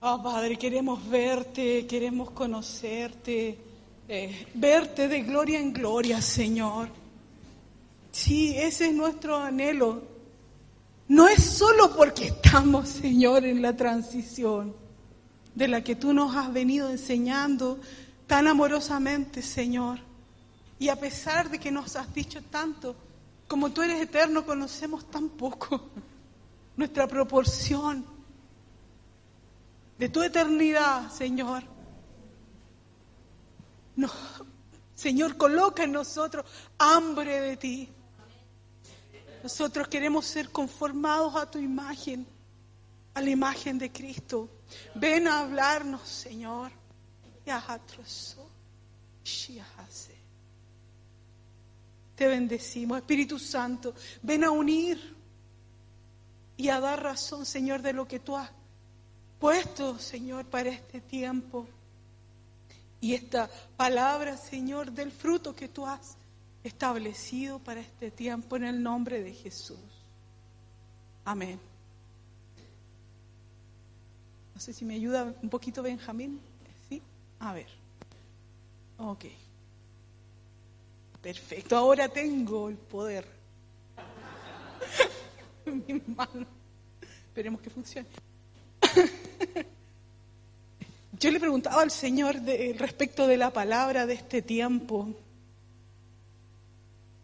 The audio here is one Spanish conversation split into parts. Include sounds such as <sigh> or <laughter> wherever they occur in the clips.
Oh Padre, queremos verte, queremos conocerte, eh, verte de gloria en gloria, Señor. Sí, ese es nuestro anhelo. No es solo porque estamos, Señor, en la transición de la que tú nos has venido enseñando tan amorosamente, Señor. Y a pesar de que nos has dicho tanto, como tú eres eterno, conocemos tan poco <laughs> nuestra proporción de tu eternidad, Señor. No, Señor, coloca en nosotros hambre de ti. Nosotros queremos ser conformados a tu imagen, a la imagen de Cristo. Ven a hablarnos, Señor. Te bendecimos, Espíritu Santo. Ven a unir y a dar razón, Señor, de lo que tú has puesto, Señor, para este tiempo. Y esta palabra, Señor, del fruto que tú has establecido para este tiempo en el nombre de Jesús. Amén. No sé si me ayuda un poquito Benjamín. ¿Sí? A ver. Ok. Perfecto. Ahora tengo el poder <laughs> mi mano. Esperemos que funcione. <laughs> Yo le preguntaba al Señor respecto de la palabra de este tiempo.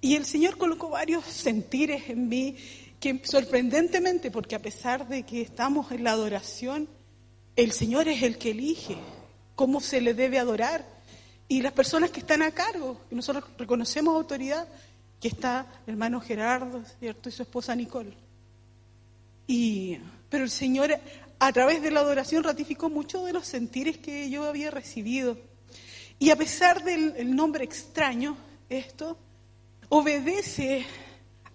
Y el Señor colocó varios sentires en mí que sorprendentemente, porque a pesar de que estamos en la adoración, el Señor es el que elige cómo se le debe adorar. Y las personas que están a cargo, y nosotros reconocemos autoridad, que está el hermano Gerardo, ¿cierto? Y su esposa Nicole. Y, pero el Señor a través de la adoración ratificó muchos de los sentires que yo había recibido. Y a pesar del nombre extraño, esto obedece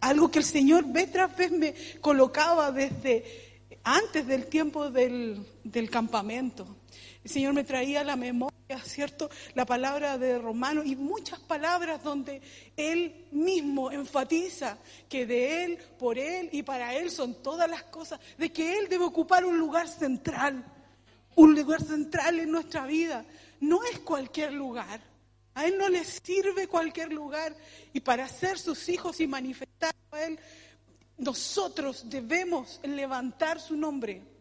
algo que el Señor vez tras vez me colocaba desde antes del tiempo del, del campamento. El Señor me traía a la memoria, ¿cierto? La palabra de Romano y muchas palabras donde Él mismo enfatiza que de Él, por Él y para Él son todas las cosas, de que Él debe ocupar un lugar central, un lugar central en nuestra vida. No es cualquier lugar. A Él no le sirve cualquier lugar. Y para ser sus hijos y manifestar a Él, nosotros debemos levantar su nombre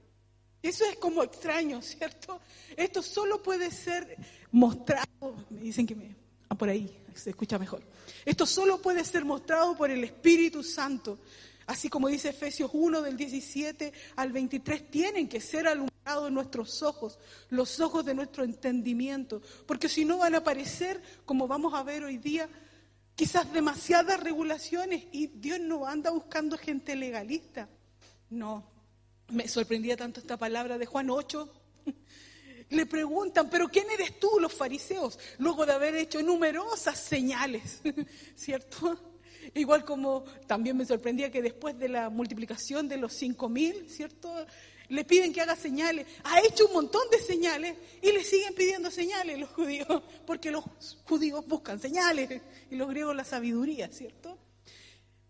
eso es como extraño, ¿cierto? Esto solo puede ser mostrado, me dicen que me, ah, por ahí se escucha mejor. Esto solo puede ser mostrado por el Espíritu Santo. Así como dice Efesios 1 del 17 al 23, tienen que ser alumbrados nuestros ojos, los ojos de nuestro entendimiento, porque si no van a aparecer, como vamos a ver hoy día, quizás demasiadas regulaciones y Dios no anda buscando gente legalista. No, me sorprendía tanto esta palabra de Juan 8. <laughs> Le preguntan, pero ¿quién eres tú, los fariseos? Luego de haber hecho numerosas señales, <laughs> ¿cierto? Igual como también me sorprendía que después de la multiplicación de los cinco mil, ¿cierto? Le piden que haga señales. Ha hecho un montón de señales y le siguen pidiendo señales los judíos, porque los judíos buscan señales y los griegos la sabiduría, ¿cierto?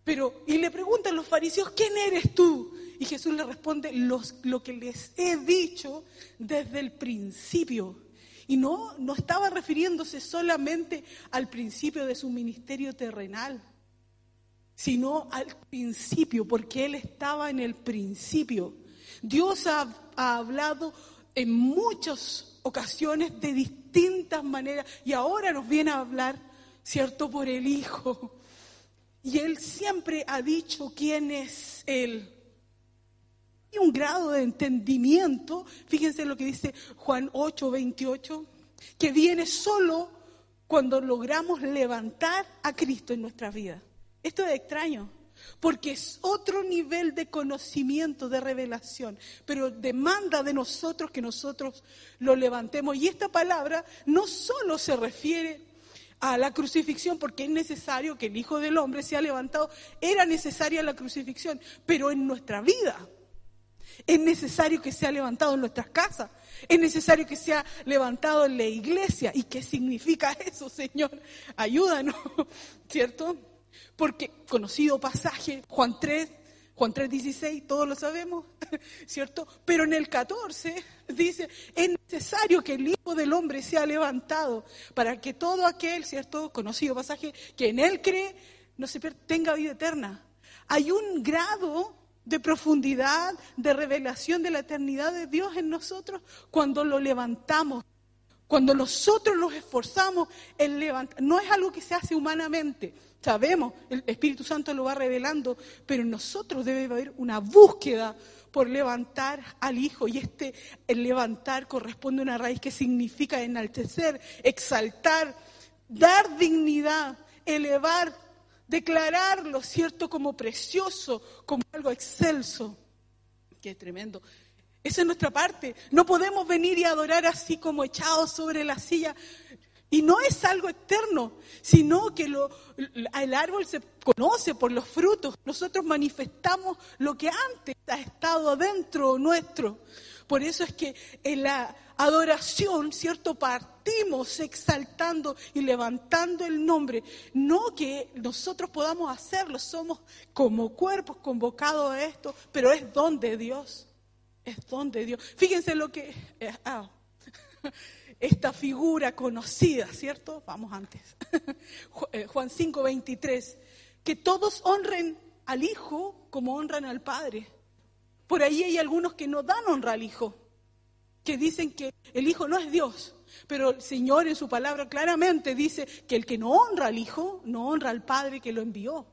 Pero, y le preguntan los fariseos, ¿quién eres tú? Y Jesús le responde, lo que les he dicho desde el principio. Y no, no estaba refiriéndose solamente al principio de su ministerio terrenal, sino al principio, porque Él estaba en el principio. Dios ha, ha hablado en muchas ocasiones de distintas maneras y ahora nos viene a hablar, ¿cierto?, por el Hijo. Y Él siempre ha dicho quién es Él. Y un grado de entendimiento, fíjense lo que dice Juan 8, 28, que viene solo cuando logramos levantar a Cristo en nuestra vida. Esto es extraño, porque es otro nivel de conocimiento, de revelación, pero demanda de nosotros que nosotros lo levantemos. Y esta palabra no solo se refiere a la crucifixión porque es necesario que el Hijo del Hombre sea levantado. Era necesaria la crucifixión, pero en nuestra vida. Es necesario que sea levantado en nuestras casas. Es necesario que sea levantado en la iglesia. ¿Y qué significa <laughs> eso, Señor? Ayúdanos, <laughs> ¿cierto? Porque conocido pasaje, Juan 3, Juan 3:16, todos lo sabemos, <laughs> ¿cierto? Pero en el 14 dice, es necesario que el Hijo del Hombre sea levantado para que todo aquel, ¿cierto? Conocido pasaje, que en Él cree, no se tenga vida eterna. Hay un grado de profundidad, de revelación de la eternidad de Dios en nosotros cuando lo levantamos. Cuando nosotros nos esforzamos en levantar, no es algo que se hace humanamente, sabemos, el Espíritu Santo lo va revelando, pero en nosotros debe haber una búsqueda por levantar al Hijo. Y este, el levantar corresponde a una raíz que significa enaltecer, exaltar, dar dignidad, elevar, declararlo, ¿cierto?, como precioso, como algo excelso. Qué tremendo. Esa es nuestra parte. No podemos venir y adorar así como echados sobre la silla. Y no es algo externo, sino que el árbol se conoce por los frutos. Nosotros manifestamos lo que antes ha estado adentro nuestro. Por eso es que en la adoración, ¿cierto? Partimos exaltando y levantando el nombre. No que nosotros podamos hacerlo, somos como cuerpos convocados a esto, pero es don de Dios es don de Dios. Fíjense lo que... Eh, ah, <laughs> esta figura conocida, ¿cierto? Vamos antes. <laughs> Eh, Juan 5, 23. Que todos honren al Hijo como honran al Padre. Por ahí hay algunos que no dan honra al Hijo, que dicen que el Hijo no es Dios. Pero el Señor en su palabra claramente dice que el que no honra al Hijo, no honra al Padre que lo envió.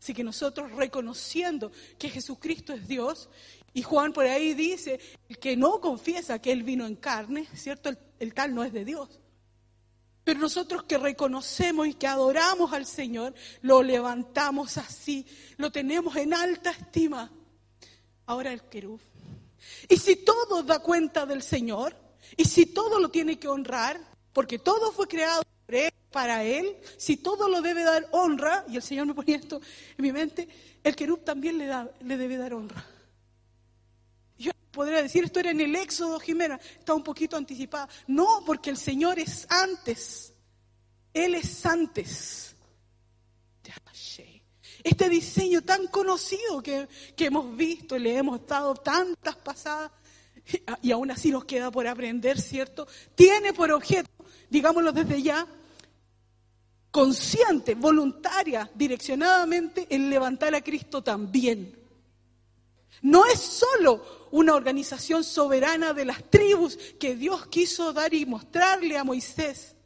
Así que nosotros reconociendo que Jesucristo es Dios y Juan por ahí dice, el que no confiesa que Él vino en carne, ¿cierto? El, tal no es de Dios. Pero nosotros que reconocemos y que adoramos al Señor, lo levantamos así, lo tenemos en alta estima. Ahora el querub. Y si todo da cuenta del Señor, y si todo lo tiene que honrar, porque todo fue creado para Él, si todo lo debe dar honra, y el Señor me ponía esto en mi mente, el querub también le, da, le debe dar honra podría decir, esto era en el Éxodo, Jimena, está un poquito anticipada. No, porque el Señor es antes. Él es antes. Este diseño tan conocido que, que hemos visto, le hemos dado tantas pasadas, y aún así nos queda por aprender, ¿cierto? Tiene por objeto, digámoslo desde ya, consciente, voluntaria, direccionadamente, el levantar a Cristo también. No es solo una organización soberana de las tribus que Dios quiso dar y mostrarle a Moisés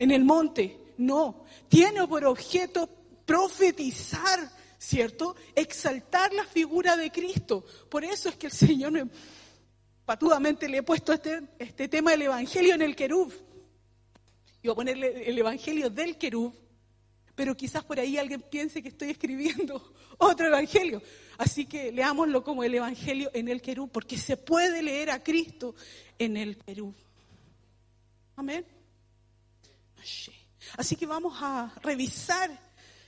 en el monte. No, tiene por objeto profetizar, ¿cierto? Exaltar la figura de Cristo. Por eso es que el Señor patudamente le he puesto este, este tema del Evangelio en el querub. Voy a ponerle el Evangelio del querub, pero quizás por ahí alguien piense que estoy escribiendo <laughs> otro Evangelio. Así que leámoslo como el Evangelio en el Querú, porque se puede leer a Cristo en el Querú. Amén. Así que vamos a revisar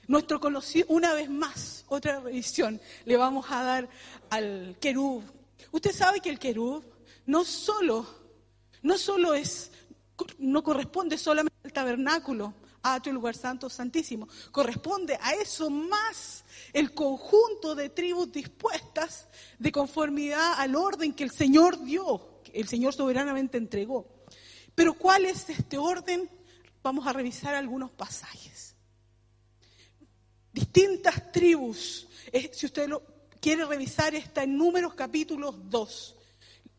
nuestro conocido, una vez más, otra revisión le vamos a dar al Querú. Usted sabe que el Querú no solo, no solo es, no corresponde solamente al tabernáculo, a tu lugar santo, santísimo, corresponde a eso más el conjunto de tribus dispuestas de conformidad al orden que el Señor dio, que el Señor soberanamente entregó. Pero ¿cuál es este orden? Vamos a revisar algunos pasajes. Distintas tribus, si usted lo quiere revisar, está en Números capítulos 2.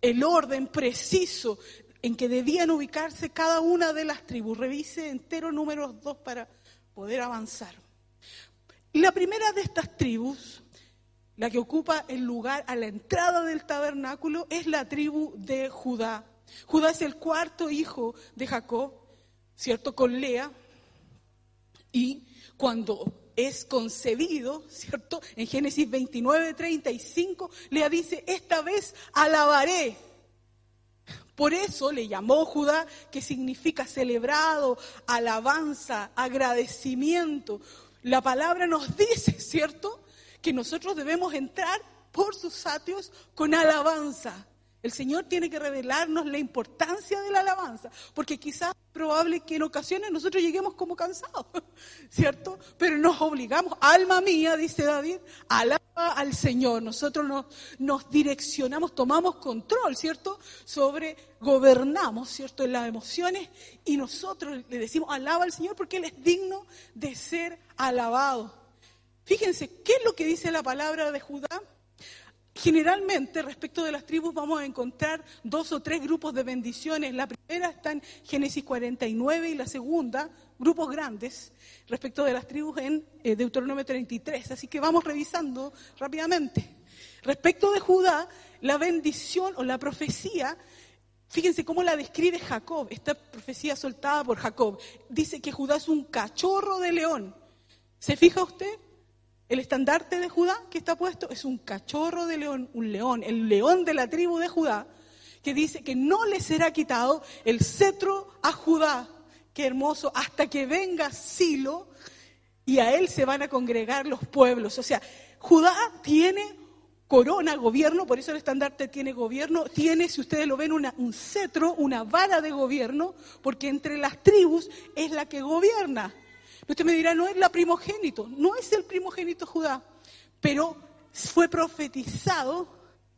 El orden preciso en que debían ubicarse cada una de las tribus. Revise entero Números 2 para poder avanzar. La primera de estas tribus, la que ocupa el lugar a la entrada del tabernáculo, es la tribu de Judá. Judá es el cuarto hijo de Jacob, ¿cierto? Con Lea. Y cuando es concebido, ¿cierto? En Génesis 29, 35, Lea dice, esta vez alabaré. Por eso le llamó Judá, que significa celebrado, alabanza, agradecimiento. La palabra nos dice, ¿cierto?, que nosotros debemos entrar por sus atrios con alabanza. El Señor tiene que revelarnos la importancia de la alabanza, porque quizás probable que en ocasiones nosotros lleguemos como cansados, <laughs> ¿cierto? Pero nos obligamos, alma mía, dice David, a alabar al Señor, nosotros nos, nos, direccionamos, tomamos control, ¿cierto? Sobre, gobernamos, ¿cierto? En las emociones y nosotros le decimos, alaba al Señor porque Él es digno de ser alabado. Fíjense, ¿qué es lo que dice la palabra de Judá? Generalmente, respecto de las tribus, vamos a encontrar dos o tres grupos de bendiciones. La primera está en Génesis 49 y la segunda, grupos grandes, respecto de las tribus en eh, Deuteronomio 33. Así que vamos revisando rápidamente. Respecto de Judá, la bendición o la profecía, fíjense cómo la describe Jacob, esta profecía soltada por Jacob. Dice que Judá es un cachorro de león. ¿Se fija usted? El estandarte de Judá que está puesto es un cachorro de león, un león, el león de la tribu de Judá, que dice que no le será quitado el cetro a Judá. Qué hermoso, hasta que venga Silo y a él se van a congregar los pueblos. O sea, Judá tiene corona, gobierno, por eso el estandarte tiene gobierno, tiene, si ustedes lo ven, un cetro, una vara de gobierno, porque entre las tribus es la que gobierna. Usted me dirá, no es la primogénito, no es el primogénito Judá, pero fue profetizado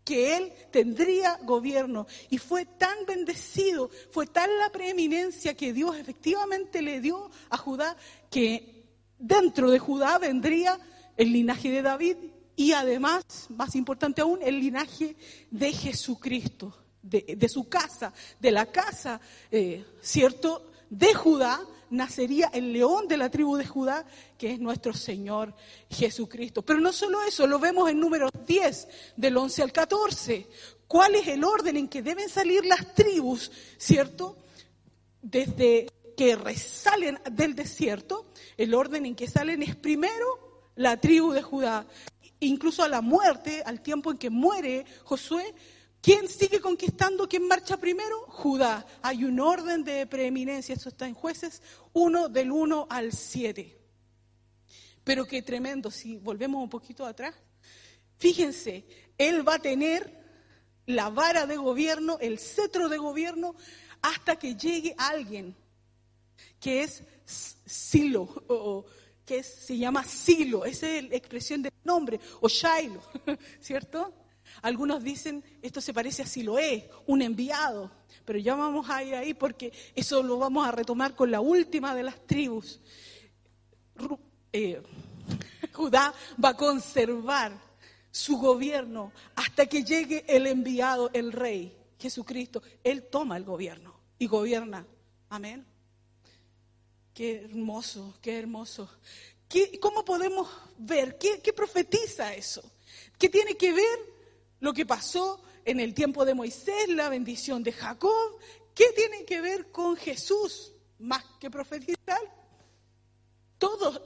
que él tendría gobierno y fue tan bendecido, fue tan la preeminencia que Dios efectivamente le dio a Judá que dentro de Judá vendría el linaje de David y además, más importante aún, el linaje de Jesucristo, de, su casa, de la casa, eh, ¿cierto?, de Judá, nacería el león de la tribu de Judá, que es nuestro Señor Jesucristo. Pero no solo eso, lo vemos en número 10, del 11 al 14. ¿Cuál es el orden en que deben salir las tribus, cierto? Desde que resalen del desierto, el orden en que salen es primero la tribu de Judá. Incluso a la muerte, al tiempo en que muere Josué, ¿Quién sigue conquistando? ¿Quién marcha primero? Judá. Hay un orden de preeminencia, eso está en jueces 1 del 1 al 7. Pero qué tremendo, si volvemos un poquito atrás. Fíjense, él va a tener la vara de gobierno, el cetro de gobierno, hasta que llegue alguien que es Silo, o que se llama Silo, esa es la expresión del nombre, o Shiloh, <laughs> ¿cierto? Algunos dicen, esto se parece a Siloé, un enviado, pero ya vamos a ir ahí porque eso lo vamos a retomar con la última de las tribus. Eh, <laughs> Judá va a conservar su gobierno hasta que llegue el enviado, el rey, Jesucristo. Él toma el gobierno y gobierna. Amén. Qué hermoso, qué hermoso. ¿Cómo podemos ver? ¿Qué, ¿Qué profetiza eso? ¿Qué tiene que ver lo que pasó en el tiempo de Moisés, la bendición de Jacob, ¿qué tiene que ver con Jesús más que profetizar? Todos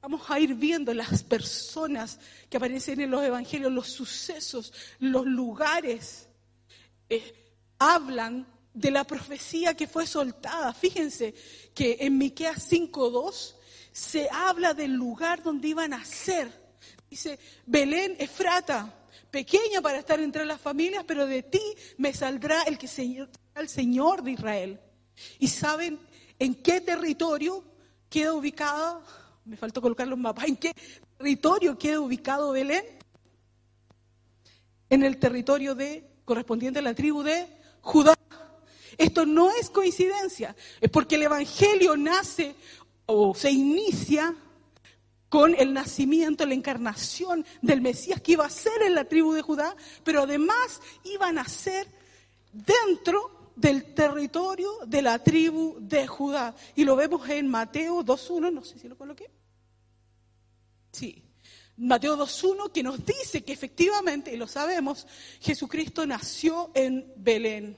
vamos a ir viendo las personas que aparecen en los evangelios, los sucesos, los lugares, eh, hablan de la profecía que fue soltada. Fíjense que en Miqueas 5:2 se habla del lugar donde iban a ser. Dice Belén Efrata, pequeña para estar entre las familias, pero de ti me saldrá el que será el Señor de Israel. ¿Y saben en qué territorio queda ubicada? Me faltó colocar los mapas. ¿En qué territorio queda ubicado Belén? En el territorio de correspondiente a la tribu de Judá. Esto no es coincidencia, es porque el evangelio nace o se inicia con el nacimiento, la encarnación del Mesías que iba a ser en la tribu de Judá, pero además iba a nacer dentro del territorio de la tribu de Judá. Y lo vemos en Mateo 2.1, no sé si lo coloqué. Sí, Mateo 2.1 que nos dice que efectivamente, y lo sabemos, Jesucristo nació en Belén.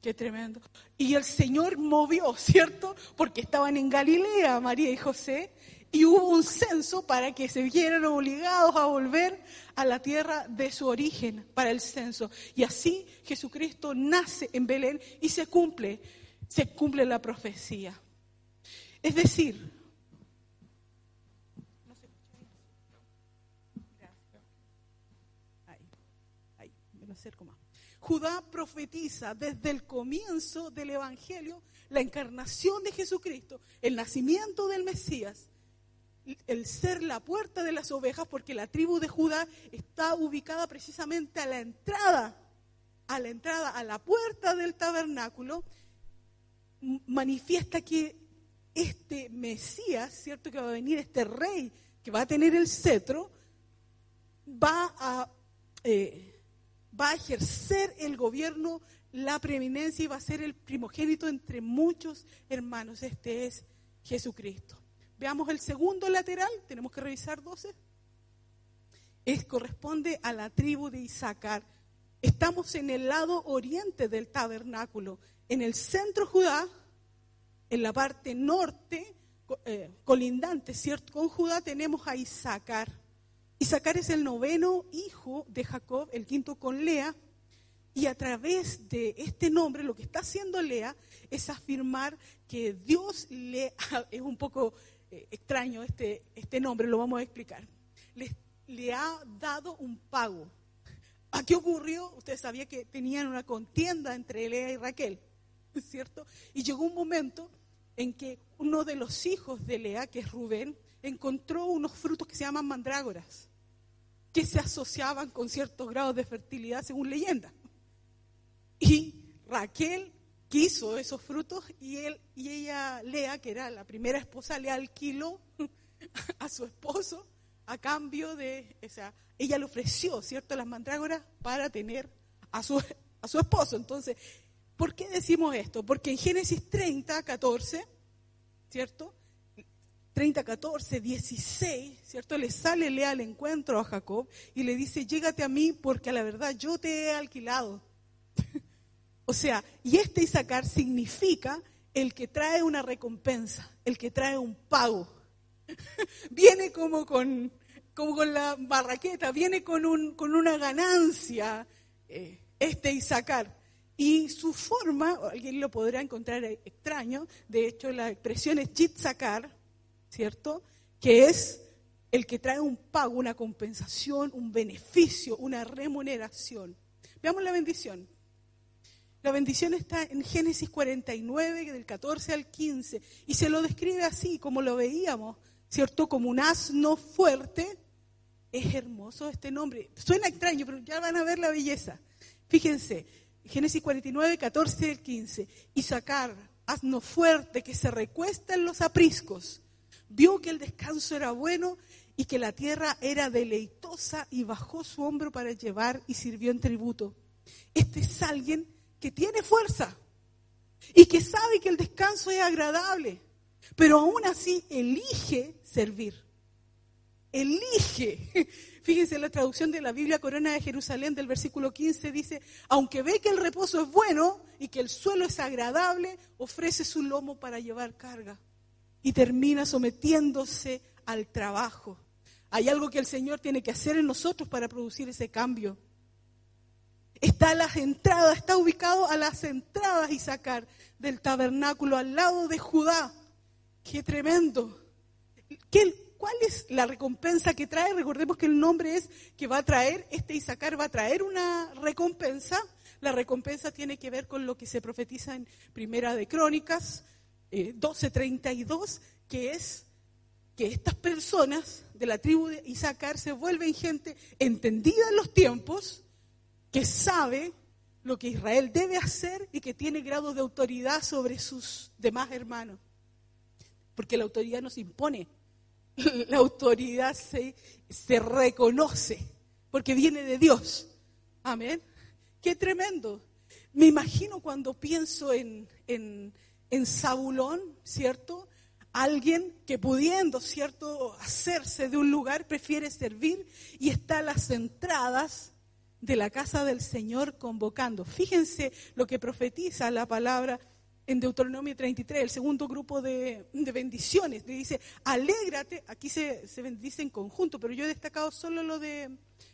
Qué tremendo. Y el Señor movió, <laughs> ¿cierto? Porque estaban en Galilea María y José y hubo un censo para que se vieran obligados a volver a la tierra de su origen para el censo. Y así Jesucristo nace en Belén y se cumple, se cumple la profecía. Es decir, Judá profetiza desde el comienzo del Evangelio la encarnación de Jesucristo, el nacimiento del Mesías el ser la puerta de las ovejas, porque la tribu de Judá está ubicada precisamente a la entrada, a la entrada, a la puerta del tabernáculo, manifiesta que este Mesías, ¿cierto? Que va a venir este rey que va a tener el cetro, va a, eh, va a ejercer el gobierno, la preeminencia y va a ser el primogénito entre muchos hermanos. Este es Jesucristo. Veamos el segundo lateral, tenemos que revisar 12. Es, corresponde a la tribu de Isaacar. Estamos en el lado oriente del tabernáculo. En el centro Judá, en la parte norte, eh, colindante, ¿cierto? Con Judá tenemos a Isaacar. Isaacar es el noveno hijo de Jacob, el quinto con Lea, y a través de este nombre lo que está haciendo Lea es afirmar que Dios le es un poco eh, extraño este, este nombre, lo vamos a explicar. Le, le ha dado un pago. ¿A qué ocurrió? Usted sabía que tenían una contienda entre Lea y Raquel, ¿cierto? Y llegó un momento en que uno de los hijos de Lea, que es Rubén, encontró unos frutos que se llaman mandrágoras, que se asociaban con ciertos grados de fertilidad según leyenda. Y Raquel quiso esos frutos y él y ella Lea, que era la primera esposa, le alquiló <laughs> a su esposo a cambio de, o sea, ella le ofreció, ¿cierto?, las mandrágoras para tener a su, a su esposo. Entonces, ¿por qué decimos esto? Porque en Génesis 30, 14, ¿cierto? 30, 14, 16, ¿cierto? Le sale Lea al encuentro a Jacob y le dice, llégate a mí porque a la verdad yo te he alquilado. <laughs> o sea, y este Isaacar significa el que trae una recompensa, el que trae un pago. <laughs> viene como con, como con la barraqueta, viene con, un, con una ganancia eh, este Isaacar. Y su forma, alguien lo podrá encontrar extraño, de hecho la expresión es Yitzhakar, ¿cierto? Que es el que trae un pago, una compensación, un beneficio, una remuneración. Veamos la bendición. La bendición está en Génesis 49, del 14 al 15, y se lo describe así, como lo veíamos, ¿cierto? Como un asno fuerte. Es hermoso este nombre. Suena extraño, pero ya van a ver la belleza. Fíjense, Génesis 49, 14 al 15. Y sacar asno fuerte que se recuesta en los apriscos vio que el descanso era bueno y que la tierra era deleitosa y bajó su hombro para llevar y sirvió en tributo. Este es alguien que tiene fuerza y que sabe que el descanso es agradable, pero aún así elige servir. Elige. <laughs> Fíjense, la traducción de la Biblia Corona de Jerusalén del versículo 15 dice, aunque ve que el reposo es bueno y que el suelo es agradable, ofrece su lomo para llevar carga y termina sometiéndose al trabajo. Hay algo que el Señor tiene que hacer en nosotros para producir ese cambio. Está a las entradas, está ubicado a las entradas y sacar del tabernáculo al lado de Judá. Qué tremendo. ¿Qué, ¿Cuál es la recompensa que trae? Recordemos que el nombre es que va a traer, este Isaacar va a traer una recompensa. La recompensa tiene que ver con lo que se profetiza en Primera de Crónicas, 12:32, eh, que es que estas personas de la tribu de Isaacar se vuelven gente entendida en los tiempos, que sabe lo que Israel debe hacer y que tiene grado de autoridad sobre sus demás hermanos. Porque la autoridad no se impone, <laughs> la autoridad se, se reconoce, porque viene de Dios. Amén. Qué tremendo. Me imagino cuando pienso en, en en Zabulón, ¿cierto? Alguien que pudiendo, ¿cierto?, hacerse de un lugar, prefiere servir y está a las entradas de la casa del Señor convocando. Fíjense lo que profetiza la palabra en Deuteronomio 33, el segundo grupo de, bendiciones. dice, alégrate, aquí se, se, bendice en conjunto, pero yo he destacado solo lo de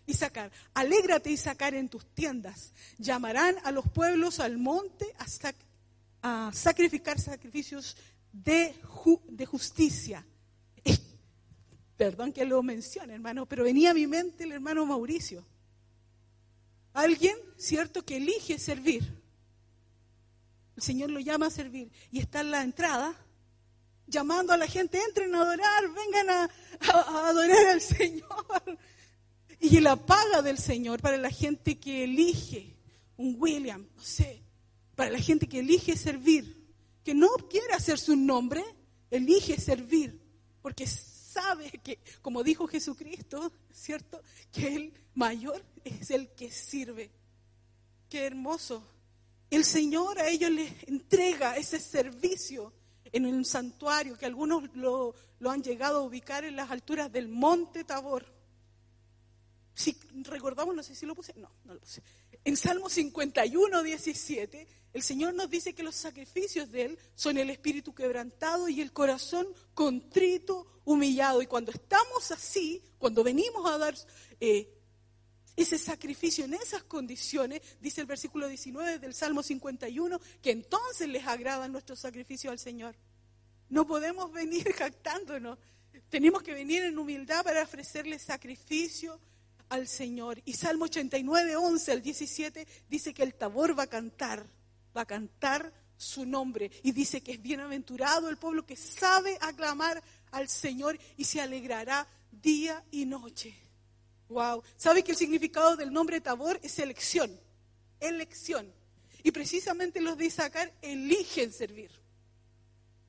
Isaacar. Alégrate, Isaacar, en tus tiendas. Llamarán a los pueblos al monte hasta a sacrificar sacrificios de, de justicia. <laughs> perdón que lo mencione, hermano, pero venía a mi mente el hermano Mauricio. Alguien, cierto, que elige servir. El Señor lo llama a servir y está en la entrada llamando a la gente, entren a adorar, vengan a, a adorar al Señor. <laughs> Y la paga del Señor para la gente que elige, un William, no sé, para la gente que elige servir, que no quiere hacer su nombre, elige servir, porque sabe que, como dijo Jesucristo, ¿cierto? Que el mayor es el que sirve. Qué hermoso. El Señor a ellos les entrega ese servicio en un santuario que algunos lo, lo han llegado a ubicar en las alturas del monte Tabor. Si recordamos, no sé si lo puse, no, no lo puse. En Salmo 51, 17, el Señor nos dice que los sacrificios de Él son el espíritu quebrantado y el corazón contrito, humillado. Y cuando estamos así, cuando venimos a dar eh, ese sacrificio en esas condiciones, dice el versículo 19 del Salmo 51, que entonces les agradan nuestros sacrificios al Señor. No podemos venir <laughs> jactándonos. Tenemos que venir en humildad para ofrecerle sacrificio al Señor. Y Salmo 89, 11 al 17 dice que el tabor va a cantar va a cantar su nombre. Y dice que es bienaventurado el pueblo que sabe aclamar al Señor y se alegrará día y noche. Wow. ¿Sabe que el significado del nombre Tabor es elección? Elección. Y precisamente los de Isaacar eligen servir.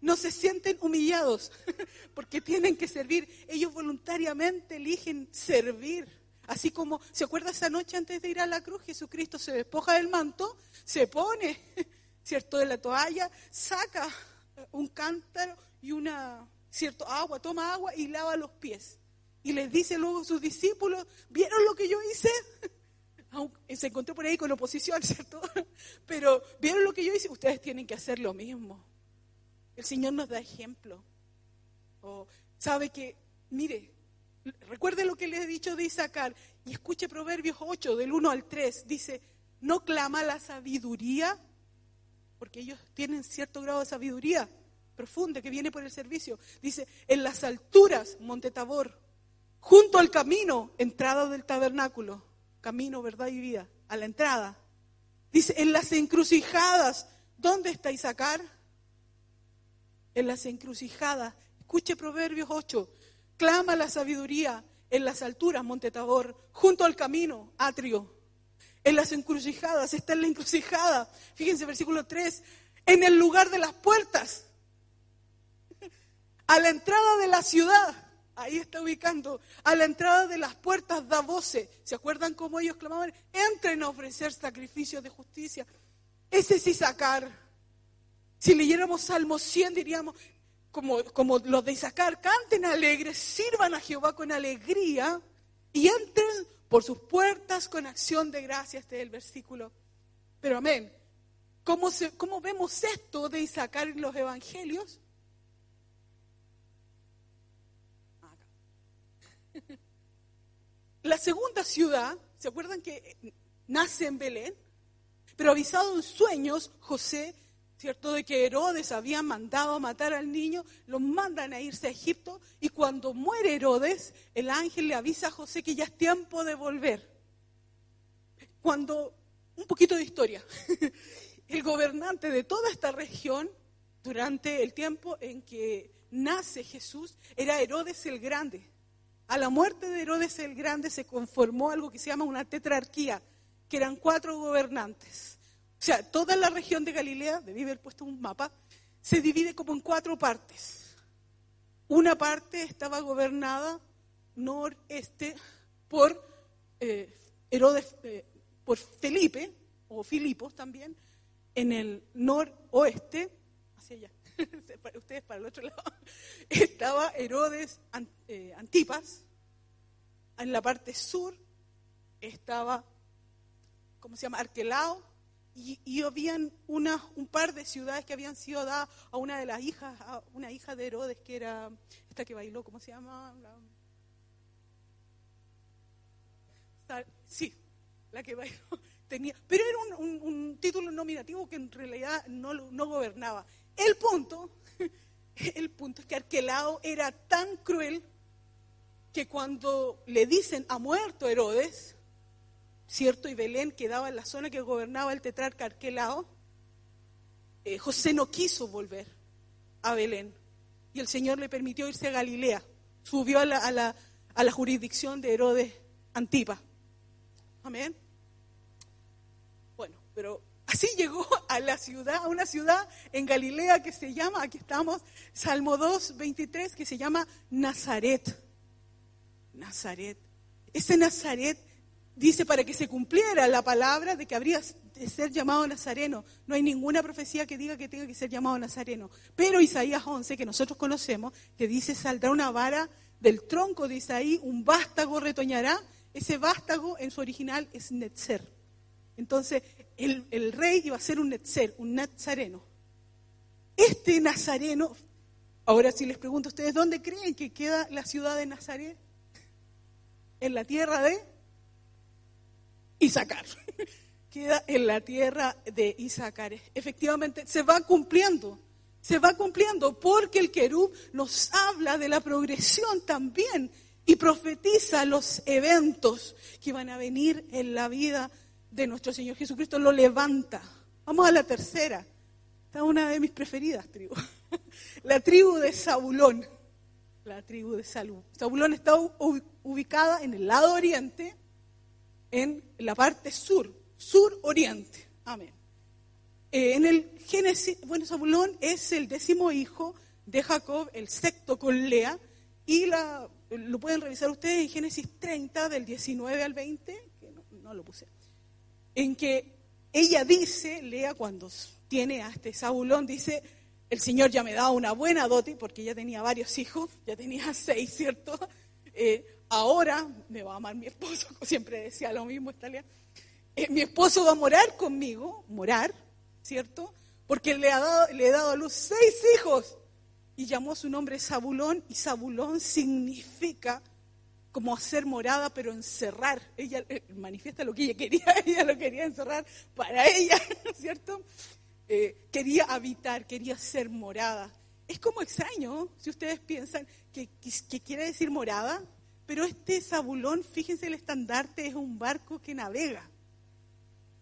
No se sienten humillados <laughs> porque tienen que servir. Ellos voluntariamente eligen servir. Así como, ¿se acuerda esa noche antes de ir a la cruz? Jesucristo se despoja del manto se pone, <laughs> ¿cierto?, de la toalla, saca un cántaro y una, ¿cierto?, agua, toma agua y lava los pies. Y les dice luego a sus discípulos, ¿vieron lo que yo hice? <laughs> se encontró por ahí con oposición, <laughs> ¿cierto? Pero ¿vieron lo que yo hice? Ustedes tienen que hacer lo mismo. El Señor nos da ejemplo. O sabe que, mire, recuerde lo que le he dicho de Isaacar y escuche Proverbios 8, del 1 al 3. Dice, no clama la sabiduría, porque ellos tienen cierto grado de sabiduría profunda que viene por el servicio. Dice, en las alturas, Monte Tabor, junto al camino, entrada del tabernáculo, camino, verdad y vida, a la entrada. Dice, en las encrucijadas, ¿dónde está Isaacar? En las encrucijadas. Escuche Proverbios 8. Clama la sabiduría en las alturas, Monte Tabor, junto al camino, atrio en las encrucijadas, está en la encrucijada. Fíjense, versículo 3, en el lugar de las puertas, a la entrada de la ciudad. Ahí está ubicando, a la entrada de las puertas da voce. ¿Se acuerdan cómo ellos clamaban? Entren a ofrecer sacrificios de justicia. Ese es Isaacar. Si leyéramos Salmo 100 diríamos, como, como los de Isaacar, canten alegres, sirvan a Jehová con alegría y entren por sus puertas con acción de gracia, este es el versículo. Pero amén. ¿Cómo, ¿Cómo, vemos esto de Isaacar en los evangelios? La segunda ciudad, ¿se acuerdan que nace en Belén? Pero avisado en sueños, José ¿cierto? De que Herodes había mandado matar al niño, lo mandan a irse a Egipto y cuando muere Herodes, el ángel le avisa a José que ya es tiempo de volver. Cuando, un poquito de historia, <laughs> el gobernante de toda esta región, durante el tiempo en que nace Jesús, era Herodes el Grande. A la muerte de Herodes el Grande se conformó algo que se llama una tetrarquía, que eran cuatro gobernantes. O sea, toda la región de Galilea, debí haber puesto un mapa, se divide como en cuatro partes. Una parte estaba gobernada noreste por eh, Herodes, eh, por Felipe, o Filipos también, en el noroeste, hacia allá, <laughs> ustedes para el otro lado, <laughs> estaba Herodes eh, Antipas, en la parte sur estaba, ¿cómo se llama? Arquelao, y, y, habían una, un par de ciudades que habían sido dadas a una de las hijas, a una hija de Herodes, que era esta que bailó, ¿cómo se llama? sí, la que bailó. <laughs> Tenía, pero era un, un, título nominativo que en realidad no, no gobernaba. El punto, <laughs> el punto es que Arquelao era tan cruel que cuando le dicen ha muerto Herodes, ¿cierto? Y Belén quedaba en la zona que gobernaba el tetrarca Arquelao. Eh, José no quiso volver a Belén. y el Señor le permitió irse a Galilea. Subió a la, jurisdicción de Herodes Antipa. Amén. Bueno, pero así <laughs> llegó a la ciudad, a una ciudad en Galilea que se llama, aquí estamos, Salmo 2, 23, que se llama Nazaret. Nazaret. Ese Nazaret dice para que se cumpliera la palabra de que habría de ser llamado nazareno. No hay ninguna profecía que diga que tenga que ser llamado nazareno. Pero Isaías 11, que nosotros conocemos, que dice saldrá una vara del tronco de Isaí, un vástago retoñará. Ese vástago en su original es Netzer. Entonces, el, el rey iba a ser un Netzer, un nazareno. Este nazareno, ahora si les pregunto a ustedes, ¿dónde creen que queda la ciudad de Nazaret? En la tierra de Isaacar. <laughs> Queda en la tierra de Isaacar. Efectivamente, se va cumpliendo. Se va cumpliendo porque el querub nos habla de la progresión también y profetiza los eventos que van a venir en la vida de nuestro Señor Jesucristo. Lo levanta. Vamos a la tercera. Esta es una de mis preferidas tribus. <laughs> La tribu de Zabulón. La tribu de. Zabulón está ubicada en el lado oriente en la parte sur, sur-oriente. Amén. Eh, en el Génesis, bueno, Zabulón es el décimo hijo de Jacob, el sexto con Lea, y la, lo pueden revisar ustedes en Génesis 30, del 19 al 20, que no, lo puse, en que ella dice, Lea cuando tiene a este Zabulón, dice, el Señor ya me da una buena dote, porque ella tenía varios hijos, ya tenía <laughs> seis, ¿cierto? Eh, ahora me va a amar mi esposo, siempre decía lo mismo Estalia, eh, mi esposo va a morar conmigo, morar, ¿cierto? Porque le, ha dado, le he dado a luz seis hijos y llamó su nombre Zabulón y Zabulón significa como hacer morada pero encerrar. Ella eh, manifiesta lo que ella quería, <laughs> ella lo quería encerrar para ella, <laughs> ¿cierto? Eh, quería habitar, quería ser morada. Es como extraño si ustedes piensan que, que quiere decir morada, pero este Zabulón, fíjense el estandarte, es un barco que navega.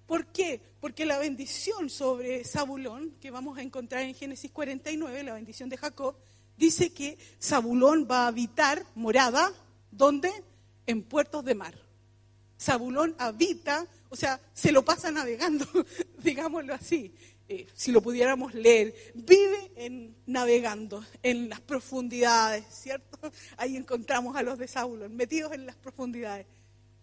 ¿Por qué? Porque la bendición sobre Zabulón, que vamos a encontrar en Génesis 49, la bendición de Jacob, dice que Zabulón va a habitar morada, ¿dónde? En puertos de mar. Zabulón habita, o sea, se lo pasa navegando, <laughs> digámoslo así. Eh, si lo pudiéramos leer, vive navegando en las profundidades, ¿cierto? <laughs> Ahí encontramos a los de Saulo, metidos en las profundidades.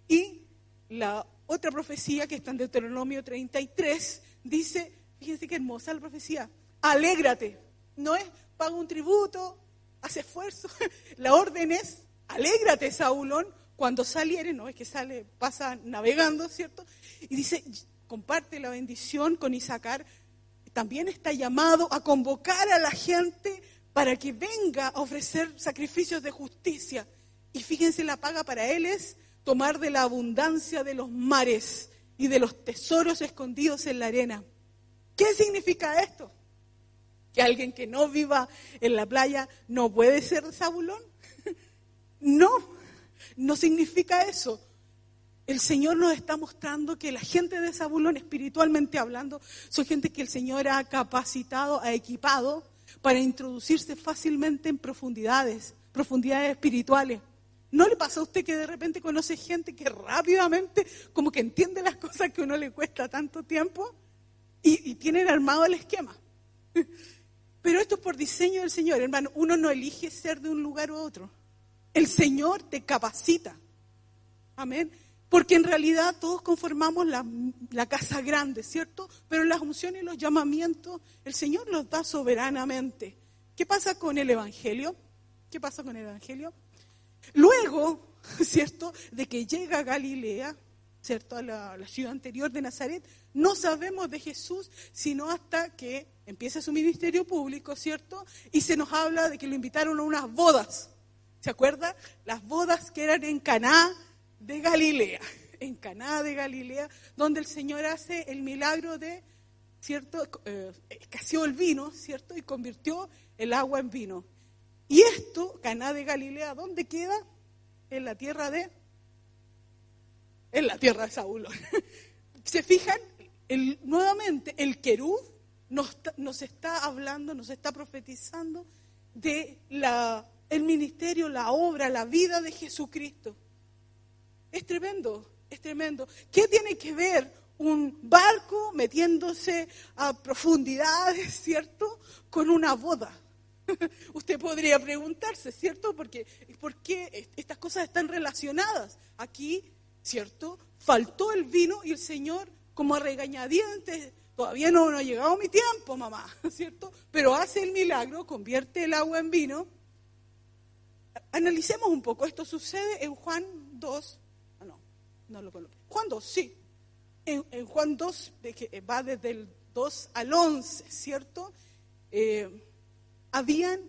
Y la otra profecía que está en Deuteronomio 33 dice, fíjense qué hermosa la profecía, alégrate, no es paga un tributo, haz esfuerzo, <laughs> la orden es, alégrate, Saulón, cuando saliere, no es que sale, pasa navegando, ¿cierto? Y dice, comparte la bendición con Isaacar, también está llamado a convocar a la gente para que venga a ofrecer sacrificios de justicia. Y fíjense, la paga para él es tomar de la abundancia de los mares y de los tesoros escondidos en la arena. ¿Qué significa esto? ¿Que alguien que no viva en la playa no puede ser Zabulón? <laughs> No, no significa eso. El Señor nos está mostrando que la gente de Zabulón, espiritualmente hablando, son gente que el Señor ha capacitado, ha equipado para introducirse fácilmente en profundidades, profundidades espirituales. ¿No le pasa a usted que de repente conoce gente que rápidamente como que entiende las cosas que a uno le cuesta tanto tiempo y, y tienen armado el esquema? <laughs> Pero esto es por diseño del Señor, hermano. Uno no elige ser de un lugar u otro. El Señor te capacita. Amén. Porque en realidad todos conformamos la, casa grande, ¿cierto? Pero las unciones y los llamamientos el Señor los da soberanamente. ¿Qué pasa con el Evangelio? ¿Qué pasa con el Evangelio? Luego, <laughs> ¿cierto? De que llega a Galilea, ¿cierto? A la, la ciudad anterior de Nazaret, no sabemos de Jesús sino hasta que empieza su ministerio público, ¿cierto? Y se nos habla de que lo invitaron a unas bodas. ¿Se acuerda? Las bodas que eran en Caná, de Galilea, <laughs> en Caná de Galilea, donde el Señor hace el milagro de, ¿cierto? Eh, escaseó el vino, ¿cierto? Y convirtió el agua en vino. Y esto, Caná de Galilea, ¿dónde queda? En la tierra de en la tierra de Saúl. <laughs> ¿Se fijan? El, nuevamente, el querú nos, nos está hablando, nos está profetizando de la, el ministerio, la obra, la vida de Jesucristo. Es tremendo, es tremendo. ¿Qué tiene que ver un barco metiéndose a profundidades, <laughs> ¿cierto?, con una boda? <laughs> Usted podría preguntarse, ¿cierto? Porque, ¿Por qué estas cosas están relacionadas? Aquí, ¿cierto? Faltó el vino y el Señor, como a regañadientes, todavía no, no ha llegado mi tiempo, mamá, <laughs> ¿cierto? Pero hace el milagro, convierte el agua en vino. Analicemos un poco, esto sucede en Juan 2, ah, no, lo conozco. 2, sí. En, Juan 2, de que va desde el 2 al 11, ¿cierto? Eh, habían,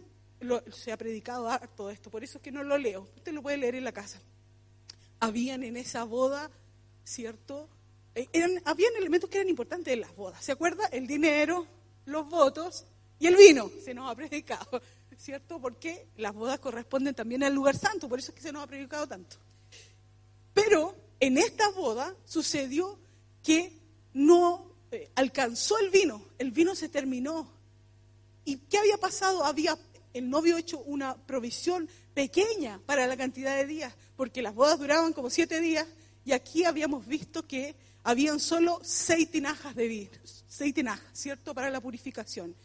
se ha predicado todo esto, por eso es que no lo leo, usted lo puede leer en la casa. Habían en esa boda, ¿cierto? Eh, eran, habían elementos que eran importantes en las bodas, ¿se acuerda? El dinero, los votos y el vino, se nos ha predicado, <laughs> ¿cierto? Porque las bodas corresponden también al lugar santo, por eso es que se nos ha predicado tanto. Pero en esta boda sucedió que no eh, alcanzó el vino, el vino se terminó, ¿Y qué había pasado? Había el novio hecho una provisión pequeña para la cantidad de días, porque las bodas duraban como siete días y aquí habíamos visto que habían solo seis tinajas de vino, seis tinajas, ¿cierto? Para la purificación.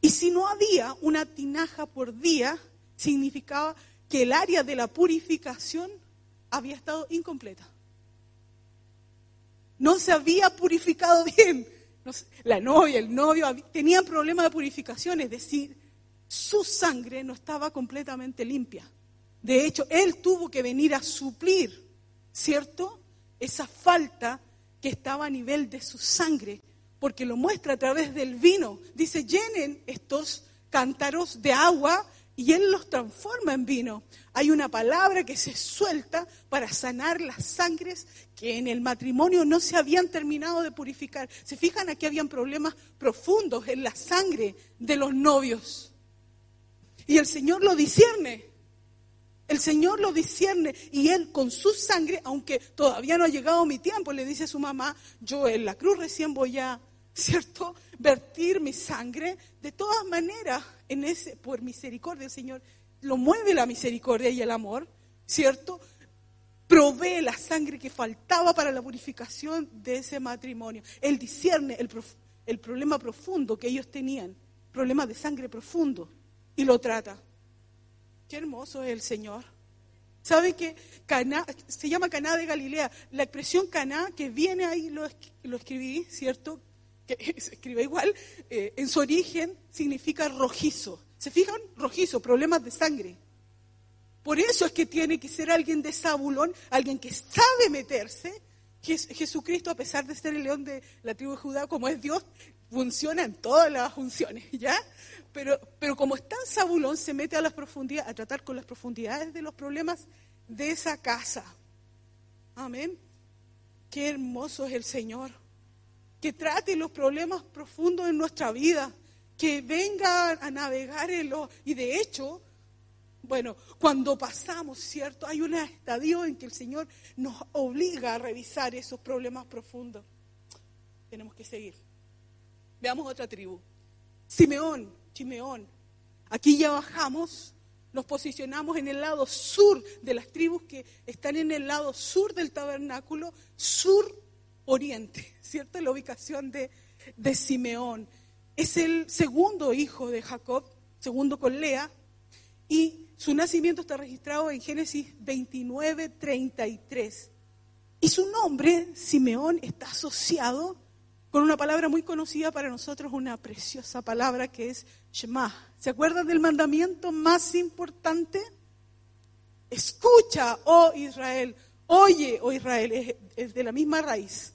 Y si no había una tinaja por día, significaba que el área de la purificación había estado incompleta. No se había purificado bien la novia, el novio, tenían problemas de purificación, es decir, su sangre no estaba completamente limpia. De hecho, él tuvo que venir a suplir, ¿cierto? Esa falta que estaba a nivel de su sangre, porque lo muestra a través del vino. Dice, llenen estos cántaros de agua y Él los transforma en vino. Hay una palabra que se suelta para sanar las sangres que en el matrimonio no se habían terminado de purificar. Se fijan, aquí habían problemas profundos en la sangre de los novios. Y el Señor lo discierne. El Señor lo discierne y Él con su sangre, aunque todavía no ha llegado mi tiempo, le dice a su mamá, yo en la cruz recién voy a, ¿cierto? Vertir mi sangre. De todas maneras, en ese, por misericordia, el Señor lo mueve la misericordia y el amor, ¿cierto? Provee la sangre que faltaba para la purificación de ese matrimonio. Él discierne el, el problema profundo que ellos tenían, problema de sangre profundo, y lo trata. Qué hermoso es el Señor. ¿Sabe que Caná, se llama Caná de Galilea? La expresión Caná que viene ahí, lo, lo escribí, ¿cierto? Que <laughs> se escribe igual, eh, en su origen significa rojizo. ¿Se fijan? Rojizo, problemas de sangre. Por eso es que tiene que ser alguien de Zabulón, alguien que sabe meterse. Jesucristo, a pesar de ser el león de la tribu de Judá, como es Dios, funciona en todas las funciones, <laughs> ¿ya? Pero, pero como está en Zabulón, se mete a las profundidades, a tratar con las profundidades de los problemas de esa casa. Amén. Qué hermoso es el Señor que trate los problemas profundos en nuestra vida, que venga a navegar en los... Y de hecho, bueno, cuando pasamos, ¿cierto? Hay un estadio en que el Señor nos obliga a revisar esos problemas profundos. Tenemos que seguir. Veamos otra tribu. Simeón, Simeón. Aquí ya bajamos, nos posicionamos en el lado sur de las tribus que están en el lado sur del tabernáculo, sur oriente, ¿cierto? La ubicación de, Simeón. Es el segundo hijo de Jacob, segundo con Lea, y su nacimiento está registrado en Génesis 29, 33. Y su nombre, Simeón, está asociado con una palabra muy conocida para nosotros, una preciosa palabra que es Shema. ¿Se acuerdan del mandamiento más importante? Escucha, oh Israel, oye, oh Israel, es de la misma raíz.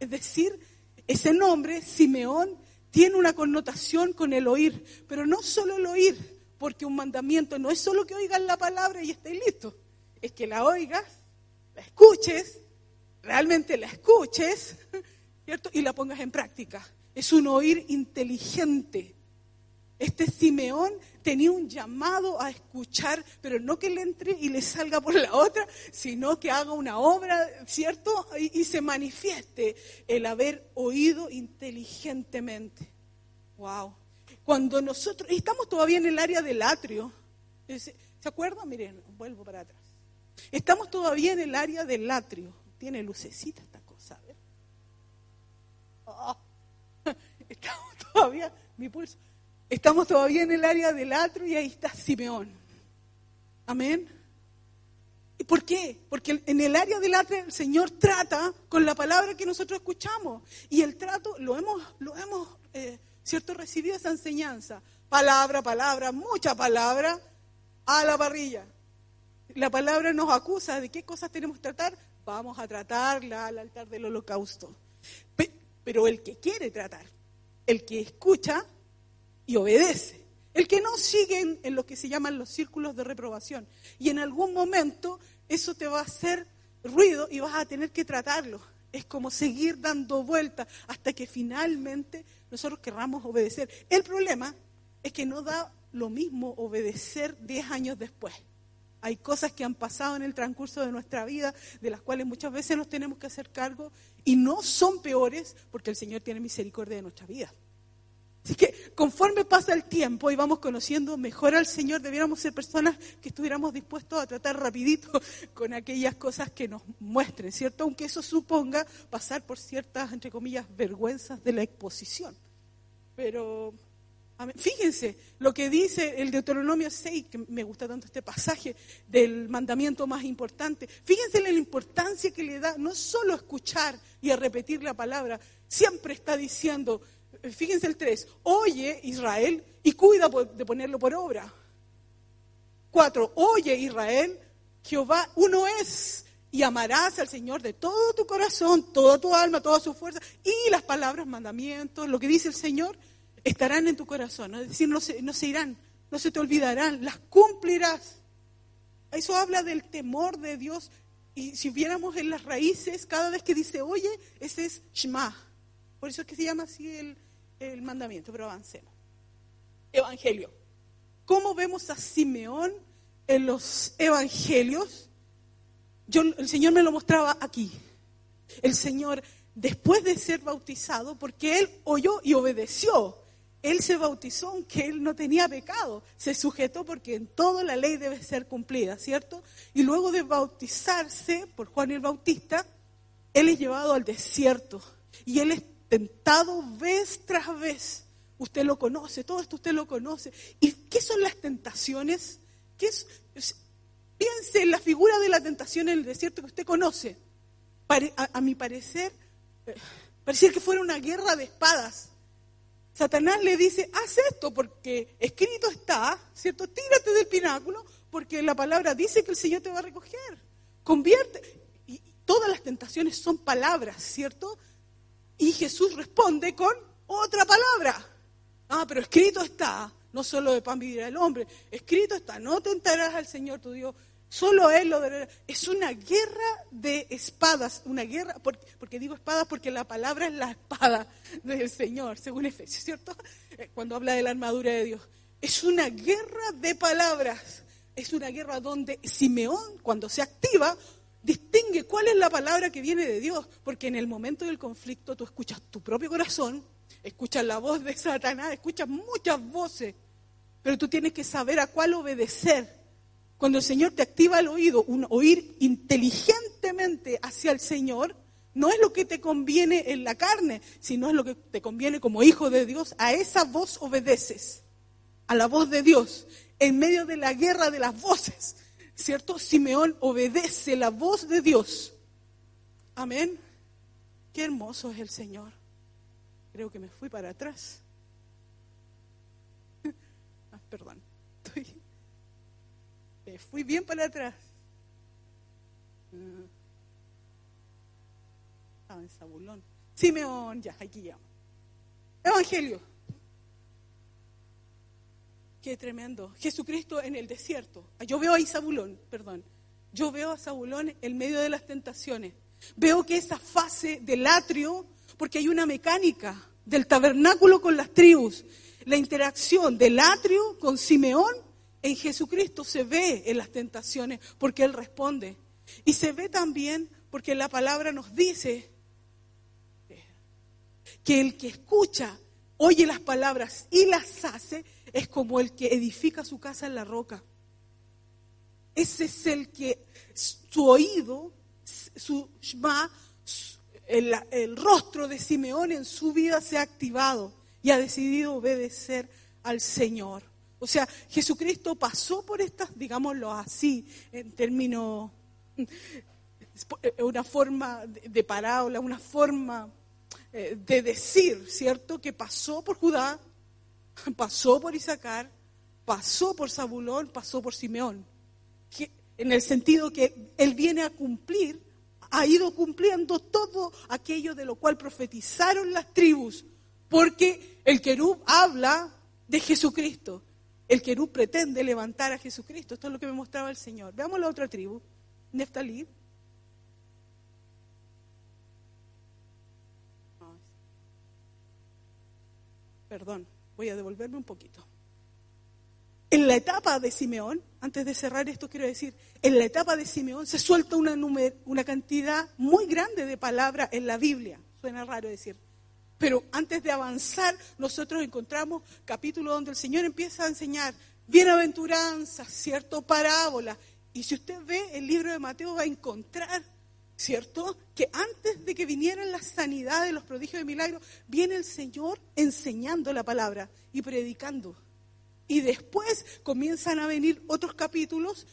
Es decir, ese nombre, Simeón, tiene una connotación con el oír, pero no solo el oír, porque un mandamiento no es solo que oigas la palabra y estés listo, es que la oigas, la escuches, realmente la escuches, <laughs> ¿cierto? Y la pongas en práctica. Es un oír inteligente, este Simeón tenía un llamado a escuchar, pero no que le entre y le salga por la otra, sino que haga una obra, ¿cierto? Y, se manifieste el haber oído inteligentemente. Wow. Cuando nosotros, estamos todavía en el área del atrio, ¿se acuerdan? Miren, vuelvo para atrás. Estamos todavía en el área del atrio. Tiene lucecita esta cosa, ¿ver? Oh, <laughs> estamos todavía, mi pulso. Estamos todavía en el área del atrio y ahí está Simeón. Amén. ¿Y por qué? Porque en el área del atrio el Señor trata con la palabra que nosotros escuchamos. Y el trato lo hemos, lo hemos eh, ¿cierto? Recibido esa enseñanza. Palabra, palabra, mucha palabra a la parrilla. La palabra nos acusa de qué cosas tenemos que tratar. Vamos a tratarla al altar del holocausto. Pero el que quiere tratar, el que escucha y obedece, el que no sigue en, lo que se llaman los círculos de reprobación. Y en algún momento eso te va a hacer ruido y vas a tener que tratarlo. Es como seguir dando vueltas hasta que finalmente nosotros querramos obedecer. El problema es que no da lo mismo obedecer 10 años después. Hay cosas que han pasado en el transcurso de nuestra vida, de las cuales muchas veces nos tenemos que hacer cargo, y no son peores porque el Señor tiene misericordia de nuestra vida. Así que conforme pasa el tiempo y vamos conociendo mejor al Señor, debiéramos ser personas que estuviéramos dispuestos a tratar rapidito <laughs> con aquellas cosas que nos muestren, ¿cierto? Aunque eso suponga pasar por ciertas, entre comillas, vergüenzas de la exposición. Pero Fíjense lo que dice el Deuteronomio 6, que me gusta tanto este pasaje del mandamiento más importante. Fíjense la importancia que le da no solo escuchar y a repetir la palabra, siempre está diciendo, fíjense el 3, oye Israel y cuida de ponerlo por obra. 4, oye Israel, Jehová uno es y amarás al Señor de todo tu corazón, toda tu alma, toda su fuerza y las palabras, mandamientos, lo que dice el Señor, estarán en tu corazón. Es decir, no se, no se irán, no se te olvidarán, las cumplirás. Eso habla del temor de Dios. Y si viéramos en las raíces, cada vez que dice oye, ese es Shema. Por eso es que se llama así el, el mandamiento, pero avancemos. Evangelio. ¿Cómo vemos a Simeón en los evangelios? Yo, el Señor me lo mostraba aquí. El Señor, después de ser bautizado, porque Él oyó y obedeció, Él se bautizó aunque Él no tenía pecado. Se sujetó porque en toda la ley debe ser cumplida, ¿cierto? Y luego de bautizarse por Juan el Bautista, Él es llevado al desierto. Y Él es tentado vez tras vez. Usted lo conoce, todo esto usted lo conoce. ¿Y qué son las tentaciones? ¿Qué es? Piense en la figura de la tentación en el desierto que usted conoce. A, mi parecer, eh, parecía que fuera una guerra de espadas. Satanás le dice, haz esto porque escrito está, ¿cierto? Tírate del pináculo porque la palabra dice que el Señor te va a recoger. Convierte. Y todas las tentaciones son palabras, ¿cierto? Y Jesús responde con otra palabra. Ah, pero escrito está, no solo de pan vivirá el hombre, escrito está, no tentarás al Señor tu Dios, solo Él lo dará. Es una guerra de espadas, una guerra, porque, digo espadas porque la palabra es la espada del Señor, según Efesios, ¿cierto? Eh, cuando habla de la armadura de Dios. Es una guerra de palabras, es una guerra donde Simeón, cuando se activa, distingue cuál es la palabra que viene de Dios, porque en el momento del conflicto tú escuchas tu propio corazón, escuchas la voz de Satanás, escuchas muchas voces, pero tú tienes que saber a cuál obedecer. Cuando el Señor te activa el oído, oír inteligentemente hacia el Señor, no es lo que te conviene en la carne, sino es lo que te conviene como hijo de Dios. A esa voz obedeces, a la voz de Dios, en medio de la guerra de las voces ¿cierto? Simeón obedece la voz de Dios. Amén. Qué hermoso es el Señor. Creo que me fui para atrás. <laughs> Ah, perdón. me fui bien para atrás. Ah, en Zabulón. Simeón, ya, aquí llamo. Evangelio. Qué tremendo. Jesucristo en el desierto. Yo veo a Zabulón, perdón. Yo veo a Zabulón en medio de las tentaciones. Veo que esa fase del atrio, porque hay una mecánica del tabernáculo con las tribus, la interacción del atrio con Simeón en Jesucristo se ve en las tentaciones porque Él responde. Y se ve también porque la palabra nos dice que el que escucha oye las palabras y las hace, es como el que edifica su casa en la roca. Ese es el que su oído, su shma, el, el rostro de Simeón en su vida se ha activado y ha decidido obedecer al Señor. O sea, Jesucristo pasó por estas, digámoslo así, en términos, <laughs> una forma de parábola, una forma eh, de decir, ¿cierto? Que pasó por Judá, <laughs> pasó por Isaacar, pasó por Zabulón, pasó por Simeón. en el sentido que él viene a cumplir, ha ido cumpliendo todo aquello de lo cual profetizaron las tribus, porque el querub habla de Jesucristo. El querub pretende levantar a Jesucristo. Esto es lo que me mostraba el Señor. Veamos la otra tribu, Neftalí. Perdón, voy a devolverme un poquito. En la etapa de Simeón, antes de cerrar esto quiero decir, en la etapa de Simeón se suelta una, una cantidad muy grande de palabras en la Biblia. Suena raro decir. Pero antes de avanzar, nosotros encontramos capítulos donde el Señor empieza a enseñar bienaventuranzas, cierto, parábolas. Y si usted ve el libro de Mateo va a encontrar ¿cierto? Que antes de que vinieran las sanidades, los prodigios de milagros, viene el Señor enseñando la palabra y predicando. Y después comienzan a venir otros capítulos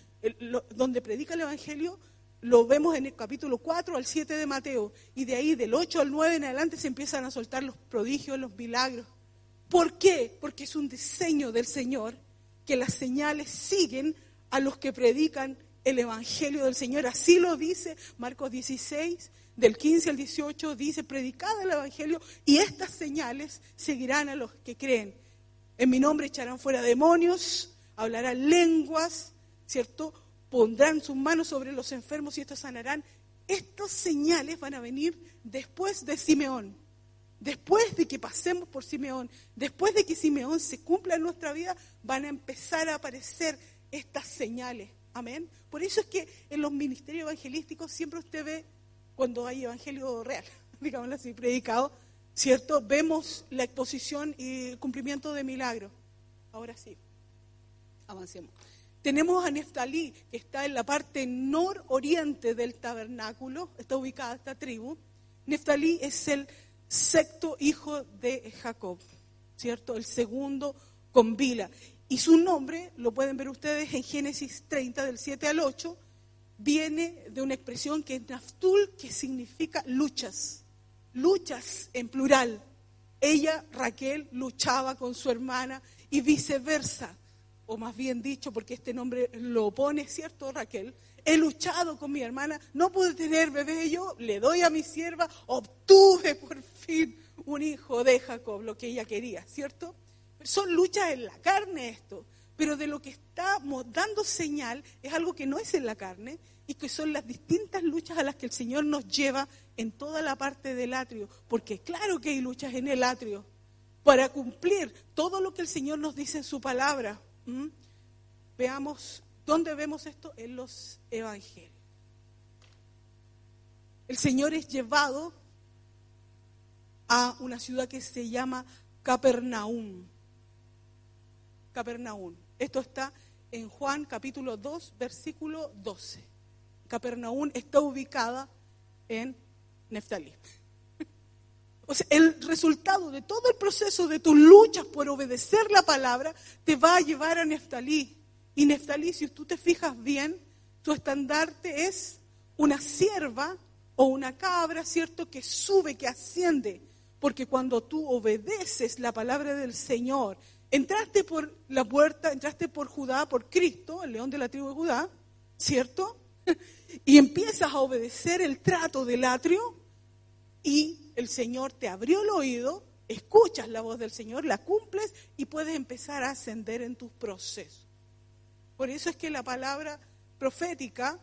donde predica el Evangelio, lo vemos en el capítulo 4 al 7 de Mateo, y de ahí del 8 al 9 en adelante se empiezan a soltar los prodigios, los milagros. ¿Por qué? Porque es un diseño del Señor que las señales siguen a los que predican el Evangelio del Señor. Así lo dice Marcos 16, del 15 al 18, dice, predicad el Evangelio y estas señales seguirán a los que creen. En mi nombre echarán fuera demonios, hablarán lenguas, ¿cierto? Pondrán sus manos sobre los enfermos y estos sanarán. Estas señales van a venir después de Simeón. Después de que pasemos por Simeón, después de que Simeón se cumpla en nuestra vida, van a empezar a aparecer estas señales. Amén. Por eso es que en los ministerios evangelísticos siempre usted ve, cuando hay evangelio real, <laughs> digámoslo así, predicado, ¿cierto? Vemos la exposición y el cumplimiento de milagros. Ahora sí, avancemos. Tenemos a Neftalí, que está en la parte nororiente del tabernáculo, está ubicada esta tribu. Neftalí es el sexto hijo de Jacob, ¿cierto? El segundo con Bila. Y su nombre, lo pueden ver ustedes en Génesis 30, del 7 al 8, viene de una expresión que es naftul, que significa luchas, luchas en plural. Ella, Raquel, luchaba con su hermana y viceversa, o más bien dicho, porque este nombre lo pone, ¿cierto, Raquel? He luchado con mi hermana, no pude tener bebé, yo le doy a mi sierva, obtuve por fin un hijo de Jacob, lo que ella quería, ¿cierto? Son luchas en la carne esto, pero de lo que estamos dando señal es algo que no es en la carne y que son las distintas luchas a las que el Señor nos lleva en toda la parte del atrio, porque claro que hay luchas en el atrio para cumplir todo lo que el Señor nos dice en su palabra. Veamos, ¿dónde vemos esto? En los evangelios. El Señor es llevado a una ciudad que se llama Capernaum. Capernaum. Esto está en Juan capítulo 2, versículo 12. Capernaum está ubicada en Neftalí. <laughs> O sea, el resultado de todo el proceso de tus luchas por obedecer la palabra te va a llevar a Neftalí. Y Neftalí, si tú te fijas bien, tu estandarte es una sierva o una cabra, ¿cierto? Que sube, que asciende. Porque cuando tú obedeces la palabra del Señor, Entraste por la puerta, entraste por Judá, por Cristo, el león de la tribu de Judá, ¿cierto? <laughs> Y empiezas a obedecer el trato del atrio y el Señor te abrió el oído, escuchas la voz del Señor, la cumples y puedes empezar a ascender en tus procesos. Por eso es que la palabra profética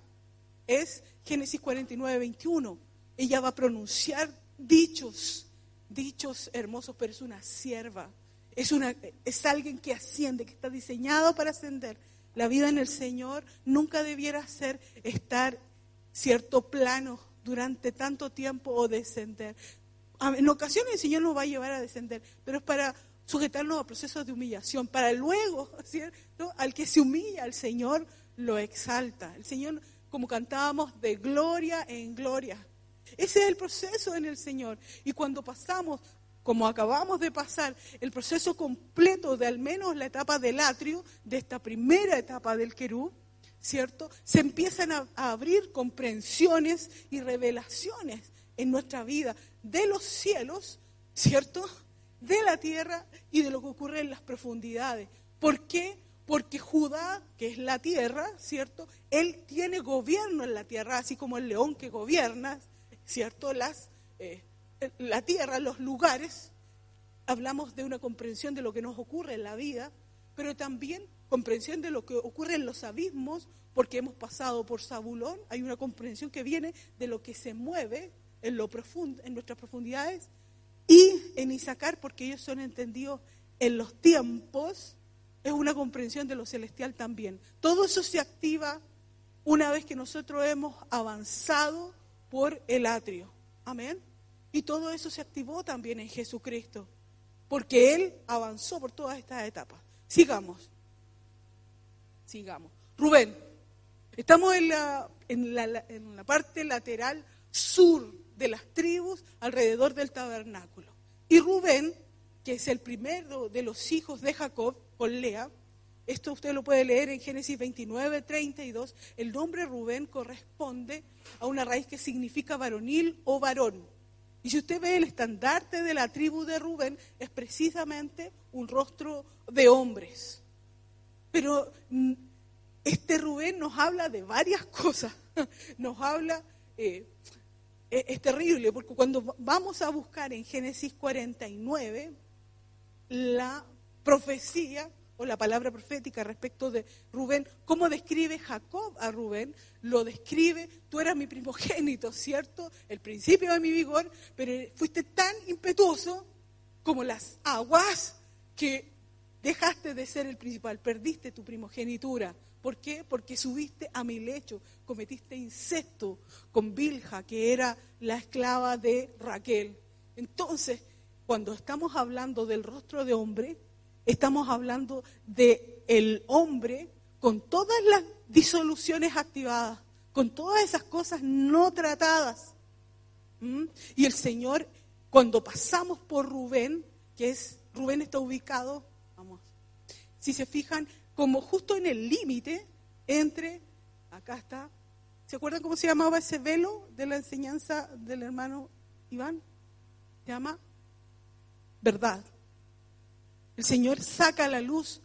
es Génesis 49, 21. Ella va a pronunciar dichos, dichos hermosos, pero es una sierva es, una, es alguien que asciende, que está diseñado para ascender. La vida en el Señor nunca debiera ser estar cierto plano durante tanto tiempo o descender. En ocasiones el Señor nos va a llevar a descender, pero es para sujetarnos a procesos de humillación, para luego, <laughs> ¿cierto? Al que se humilla, al Señor lo exalta. El Señor, como cantábamos, de gloria en gloria. Ese es el proceso en el Señor. Y cuando pasamos, como acabamos de pasar, el proceso completo de al menos la etapa del atrio, de esta primera etapa del querú, ¿cierto? Se empiezan a, a abrir comprensiones y revelaciones en nuestra vida de los cielos, ¿cierto? De la tierra y de lo que ocurre en las profundidades. ¿Por qué? Porque Judá, que es la tierra, ¿cierto? Él tiene gobierno en la tierra, así como el león que gobierna, ¿cierto? Las, eh, la tierra, los lugares. Hablamos de una comprensión de lo que nos ocurre en la vida, pero también comprensión de lo que ocurre en los abismos, porque hemos pasado por Zabulón. Hay una comprensión que viene de lo que se mueve en, lo profundo, en nuestras profundidades. Y en Isaacar, porque ellos son entendidos en los tiempos, es una comprensión de lo celestial también. Todo eso se activa una vez que nosotros hemos avanzado por el atrio. Amén. Y todo eso se activó también en Jesucristo, porque Él avanzó por todas estas etapas. Sigamos. Sigamos. Rubén, estamos en la, en la, en la parte lateral sur de las tribus alrededor del tabernáculo. Y Rubén, que es el primero de los hijos de Jacob con Lea, esto usted lo puede leer en Génesis 29, 32, el nombre Rubén corresponde a una raíz que significa varonil o varón. Y si usted ve el estandarte de la tribu de Rubén, es precisamente un rostro de hombres. Pero mm, este Rubén nos habla de varias <laughs> cosas. Nos habla eh, es, terrible, porque cuando vamos a buscar en Génesis 49 la profecía la palabra profética respecto de Rubén, cómo describe Jacob a Rubén, lo describe, tú eras mi primogénito, ¿cierto? El principio de mi vigor, pero fuiste tan impetuoso como las aguas que dejaste de ser el principal, perdiste tu primogenitura. ¿Por qué? Porque subiste a mi lecho, cometiste incesto con Bilja, que era la esclava de Raquel. Entonces, cuando estamos hablando del rostro de hombre, estamos hablando de el hombre con todas las disoluciones activadas, con todas esas cosas no tratadas. ¿Mm? Y el Señor, cuando pasamos por Rubén, que es, Rubén está ubicado, vamos, si se fijan, como justo en el límite entre, acá está, ¿se acuerdan cómo se llamaba ese velo de la enseñanza del hermano Iván? Se llama verdad. El Señor saca a la luz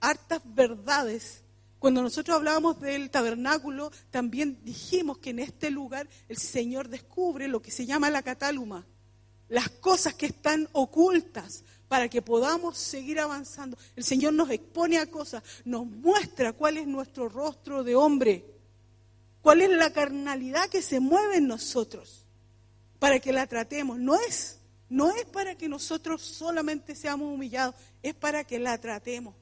hartas verdades. Cuando nosotros hablábamos del tabernáculo, también dijimos que en este lugar el Señor descubre lo que se llama la catáluma, las cosas que están ocultas, para que podamos seguir avanzando. El Señor nos expone a cosas, nos muestra cuál es nuestro rostro de hombre, cuál es la carnalidad que se mueve en nosotros, para que la tratemos. No es, no es para que nosotros solamente seamos humillados, es para que la tratemos.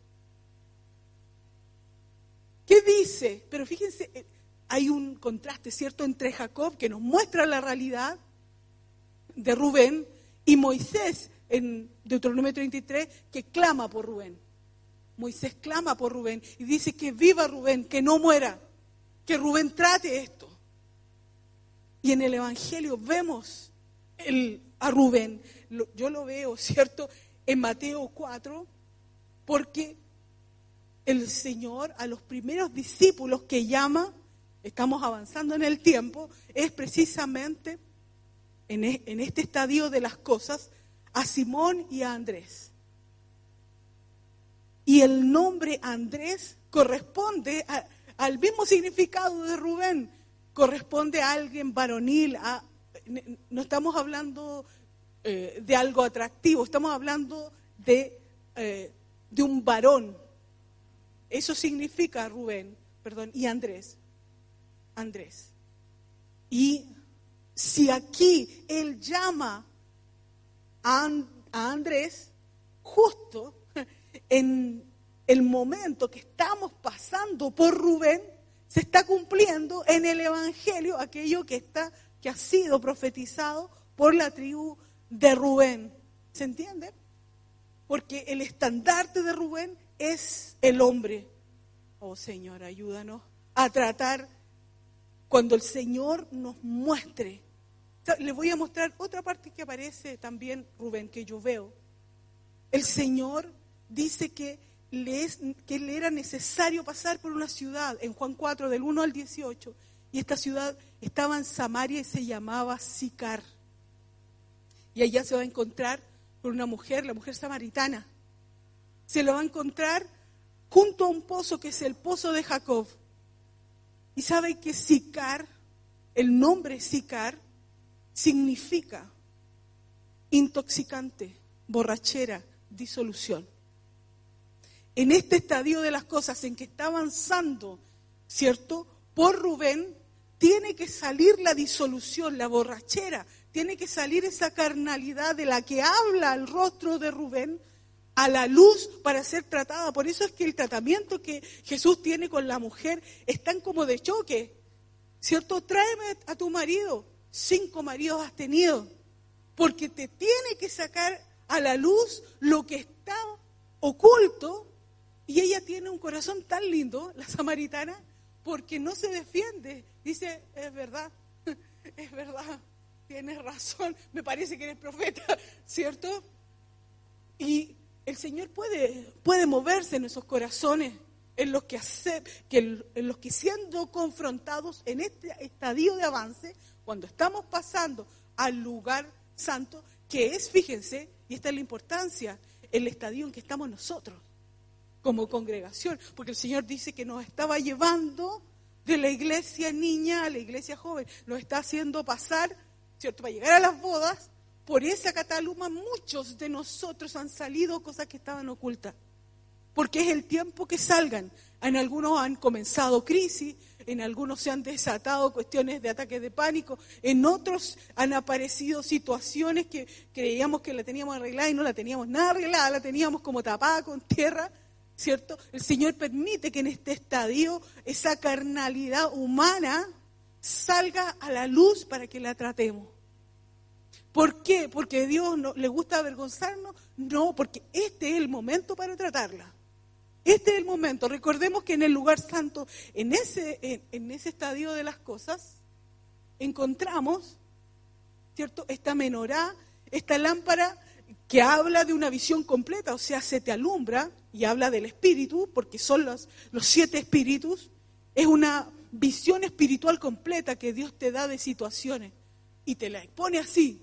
¿Qué dice? Pero fíjense, eh, hay un contraste, ¿cierto?, entre Jacob, que nos muestra la realidad de Rubén, y Moisés, en Deuteronomio 33 que clama por Rubén. Moisés clama por Rubén y dice que viva Rubén, que no muera, que Rubén trate esto. Y en el Evangelio vemos el, a Rubén, yo lo veo, ¿cierto? En Mateo 4, porque el Señor a los primeros discípulos que llama, estamos avanzando en el tiempo, es precisamente en, e, en este estadio de las cosas, a Simón y a Andrés. Y el nombre Andrés corresponde al mismo significado de Rubén, corresponde a alguien varonil, no estamos hablando eh, de algo atractivo, estamos hablando de, eh, de un varón. Eso significa Rubén, perdón, y Andrés. Andrés. Y si aquí él llama a, Andrés justo en el momento que estamos pasando por Rubén, se está cumpliendo en el Evangelio aquello que, está, que ha sido profetizado por la tribu de Rubén. ¿Se entiende? Porque el estandarte de Rubén es el hombre. Oh Señor, ayúdanos a tratar cuando el Señor nos muestre. Le voy a mostrar otra parte que aparece también, Rubén, que yo veo. El Señor dice que le, que le era necesario pasar por una ciudad, en Juan 4, del 1 al 18, y esta ciudad estaba en Samaria y se llamaba Sicar. Y allá se va a encontrar con una mujer, la mujer samaritana. Se lo va a encontrar junto a un pozo que es el pozo de Jacob. Y sabe que Sicar, el nombre Sicar, significa intoxicante, borrachera, disolución. En este estadio de las cosas en que está avanzando, ¿cierto? Por Rubén, tiene que salir la disolución, la borrachera, tiene que salir esa carnalidad de la que habla el rostro de Rubén a la luz para ser tratada. Por eso es que el tratamiento que Jesús tiene con la mujer es tan como de choque. ¿Cierto? Tráeme a tu marido. Cinco maridos has tenido. Porque te tiene que sacar a la luz lo que está oculto. Y ella tiene un corazón tan lindo, la samaritana, porque no se defiende. Dice, es verdad, <laughs> es verdad, tienes razón, me parece que eres profeta, <laughs> ¿cierto? Y el Señor puede, puede moverse en esos corazones, en los que, que, en los que siendo confrontados en este estadio de avance, cuando estamos pasando al lugar santo, que es, fíjense, y esta es la importancia, el estadio en que estamos nosotros como congregación, porque el Señor dice que nos estaba llevando de la iglesia niña a la iglesia joven, nos está haciendo pasar, ¿cierto?, para llegar a las bodas, por esa cataluma muchos de nosotros han salido cosas que estaban ocultas, porque es el tiempo que salgan. En algunos han comenzado crisis, en algunos se han desatado cuestiones de ataques de pánico, en otros han aparecido situaciones que creíamos que la teníamos arreglada y no la teníamos nada arreglada, la teníamos como tapada con tierra, ¿cierto? El Señor permite que en este estadio esa carnalidad humana salga a la luz para que la tratemos. ¿Por qué? ¿Porque Dios no, le gusta avergonzarnos? No, porque este es el momento para tratarla. Este es el momento. Recordemos que en el lugar santo, en ese, en, ese estadio de las cosas, encontramos, ¿cierto? Esta menorá, esta lámpara que habla de una visión completa, o sea, se te alumbra y habla del espíritu, porque son los, los siete espíritus, es una visión espiritual completa que Dios te da de situaciones y te la expone así,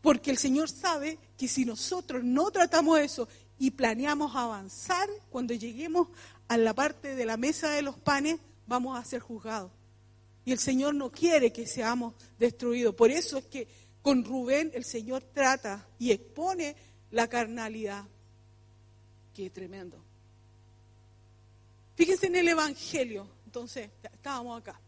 porque el Señor sabe que si nosotros no tratamos eso y planeamos avanzar, cuando lleguemos a la parte de la mesa de los panes, vamos a ser juzgados. Y el Señor no quiere que seamos destruidos. Por eso es que con Rubén el Señor trata y expone la carnalidad. Qué tremendo. Fíjense en el Evangelio. Entonces, estábamos acá.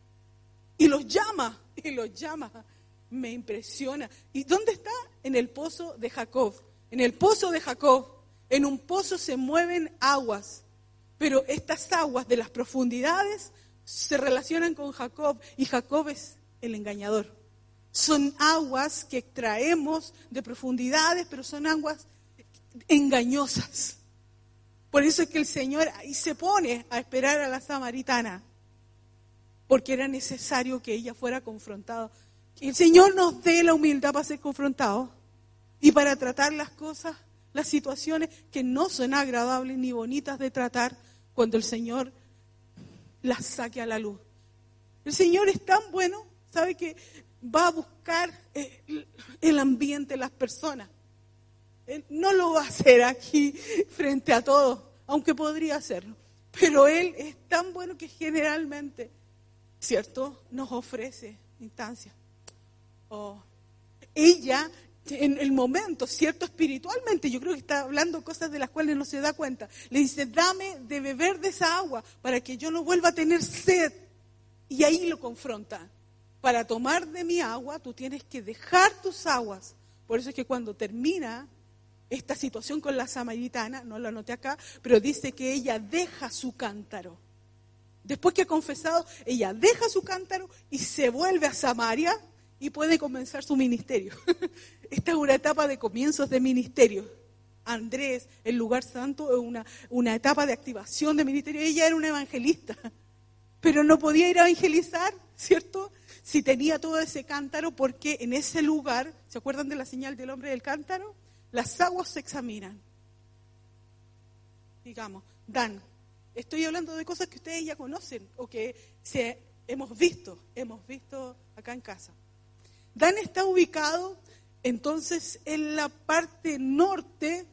Y los llama, <laughs> y los llama me impresiona. ¿Y dónde está? En el pozo de Jacob. En el pozo de Jacob, en un pozo se mueven aguas, pero estas aguas de las profundidades se relacionan con Jacob y Jacob es el engañador. Son aguas que extraemos de profundidades, pero son aguas engañosas. Por eso es que el Señor ahí se pone a esperar a la samaritana, porque era necesario que ella fuera confrontada que el Señor nos dé la humildad para ser confrontados y para tratar las cosas, las situaciones que no son agradables ni bonitas de tratar cuando el Señor las saque a la luz. El Señor es tan bueno, sabe que va a buscar eh, el ambiente, las personas. Él no lo va a hacer aquí frente a todos, aunque podría hacerlo. Pero Él es tan bueno que generalmente, ¿cierto?, nos ofrece instancias. Ella, en el momento, ¿cierto? Espiritualmente, yo creo que está hablando cosas de las cuales no se da cuenta. Le dice, dame de beber de esa agua para que yo no vuelva a tener sed. Y ahí lo confronta. Para tomar de mi agua, tú tienes que dejar tus aguas. Por eso es que cuando termina esta situación con la samaritana, no lo anoté acá, pero dice que ella deja su cántaro. Después que ha confesado, ella deja su cántaro y se vuelve a Samaria y puede comenzar su ministerio. <laughs> Esta es una etapa de comienzos de ministerio. Andrés, el lugar santo, es una, una etapa de activación de ministerio. Ella era una evangelista, <laughs> pero no podía ir a evangelizar, ¿cierto? Si tenía todo ese cántaro, porque en ese lugar, ¿se acuerdan de la señal del hombre del cántaro? Las aguas se examinan. Digamos, Dan. Estoy hablando de cosas que ustedes ya conocen o que se, hemos visto, hemos visto acá en casa. Dan está ubicado entonces en la parte norte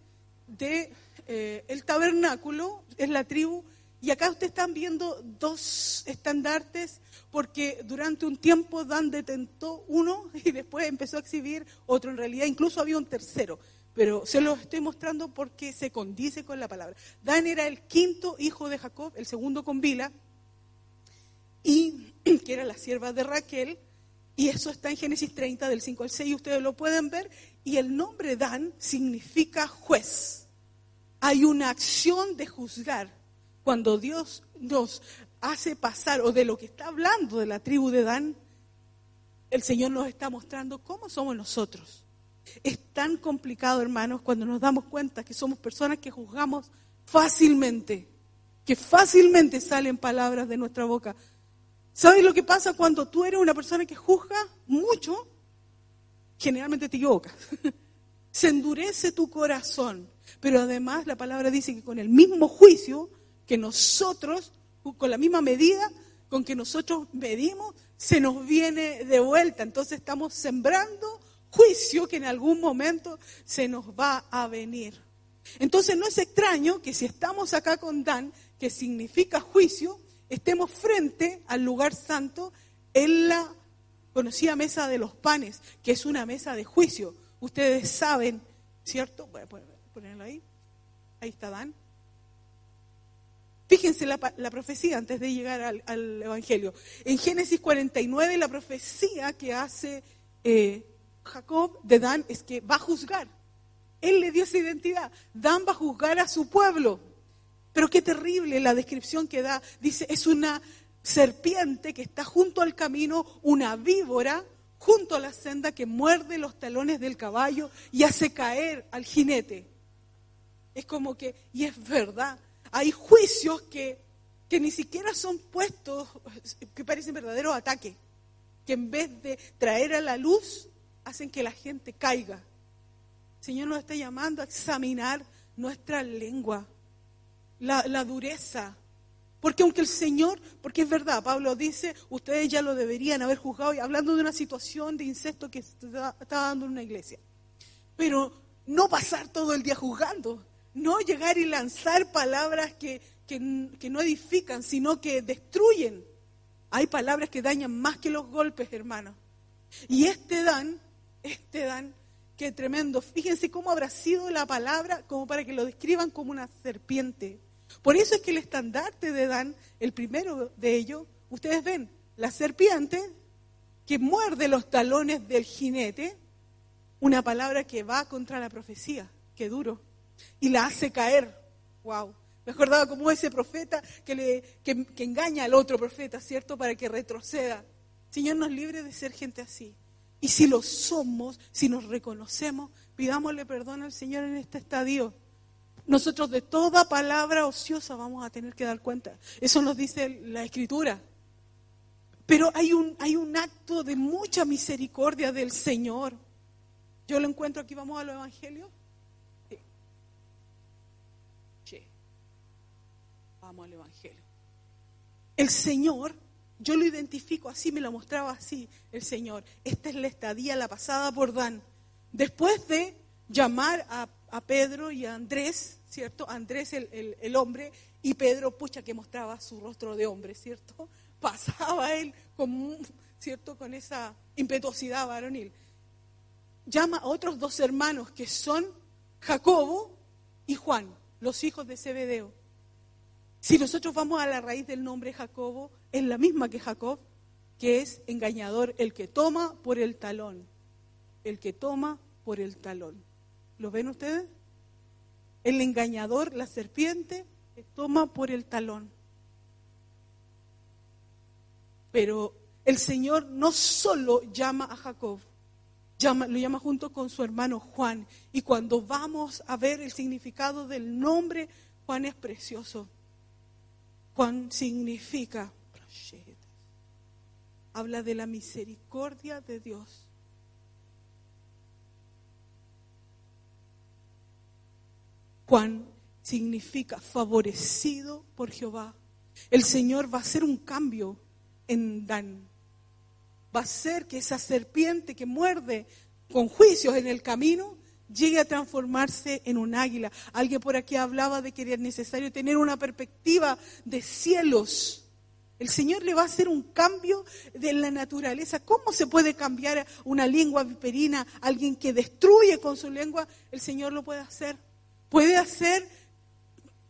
del de, eh, tabernáculo, es la tribu, y acá ustedes están viendo dos estandartes, porque durante un tiempo Dan detentó uno <laughs> y después empezó a exhibir otro, en realidad incluso había un tercero, pero se los estoy mostrando porque se condice con la palabra. Dan era el quinto hijo de Jacob, el segundo con Bila, y <clears throat> que era la sierva de Raquel, y eso está en Génesis 30, del 5 al 6, ustedes lo pueden ver. Y el nombre Dan significa juez. Hay una acción de juzgar. Cuando Dios nos hace pasar, o de lo que está hablando de la tribu de Dan, el Señor nos está mostrando cómo somos nosotros. Es tan complicado, hermanos, cuando nos damos cuenta que somos personas que juzgamos fácilmente, que fácilmente salen palabras de nuestra boca ¿Sabes lo que pasa cuando tú eres una persona que juzga mucho? Generalmente te equivocas. <laughs> Se endurece tu corazón. Pero además la palabra dice que con el mismo juicio que nosotros, con la misma medida con que nosotros medimos, se nos viene de vuelta. Entonces estamos sembrando juicio que en algún momento se nos va a venir. Entonces no es extraño que si estamos acá con Dan, que significa juicio, estemos frente al lugar santo en la conocida mesa de los panes, que es una mesa de juicio. Ustedes saben, ¿cierto? Voy a ponerlo ahí. Ahí está Dan. Fíjense la, profecía antes de llegar al, Evangelio. En Génesis 49 la profecía que hace eh, Jacob de Dan es que va a juzgar. Él le dio esa identidad. Dan va a juzgar a su pueblo. Pero qué terrible la descripción que da. Dice, es una serpiente que está junto al camino, una víbora junto a la senda que muerde los talones del caballo y hace caer al jinete. Es como que, y es verdad, hay juicios que, que ni siquiera son puestos, que parecen verdaderos ataques, que en vez de traer a la luz, hacen que la gente caiga. El Señor nos está llamando a examinar nuestra lengua, la, dureza. Porque aunque el Señor, porque es verdad, Pablo dice, ustedes ya lo deberían haber juzgado, y hablando de una situación de incesto que está, dando en una iglesia. Pero no pasar todo el día juzgando, no llegar y lanzar palabras que, que, que no edifican, sino que destruyen. Hay palabras que dañan más que los golpes, hermano. Y este Dan, este Dan, qué tremendo. Fíjense cómo habrá sido la palabra como para que lo describan como una serpiente. Por eso es que el estandarte de Dan, el primero de ellos, ustedes ven, la serpiente que muerde los talones del jinete, una palabra que va contra la profecía, qué duro, y la hace caer. Wow. Me acordaba como ese profeta que, le, que, engaña al otro profeta, ¿cierto? Para que retroceda. Señor nos libre de ser gente así. Y si lo somos, si nos reconocemos, pidámosle perdón al Señor en este estadio. Nosotros de toda palabra ociosa vamos a tener que dar cuenta. Eso nos dice la Escritura. Pero hay un, hay un acto de mucha misericordia del Señor. Yo lo encuentro aquí, vamos a los evangelios. Sí. Vamos al evangelio. El Señor, yo lo identifico así, me lo mostraba así el Señor. Esta es la estadía, la pasada por Dan. Después de llamar a Pedro y a Andrés, ¿cierto? Andrés el, el, hombre y Pedro, pucha, que mostraba su rostro de hombre, ¿cierto? <laughs> Pasaba él con, ¿cierto? Con esa impetuosidad varonil. Llama a otros dos hermanos que son Jacobo y Juan, los hijos de Zebedeo. Si nosotros vamos a la raíz del nombre Jacobo, es la misma que Jacob, que es engañador, el que toma por el talón, el que toma por el talón. ¿Lo ven ustedes? El engañador, la serpiente, toma por el talón. Pero el Señor no solo llama a Jacob, llama, lo llama junto con su hermano Juan. Y cuando vamos a ver el significado del nombre, Juan es precioso. Juan significa, habla de la misericordia de Dios. Juan significa favorecido por Jehová. El Señor va a hacer un cambio en Dan. Va a hacer que esa serpiente que muerde con juicios en el camino llegue a transformarse en un águila. Alguien por aquí hablaba de que era necesario tener una perspectiva de cielos. El Señor le va a hacer un cambio de la naturaleza. ¿Cómo se puede cambiar una lengua viperina? Alguien que destruye con su lengua, el Señor lo puede hacer. Puede hacer,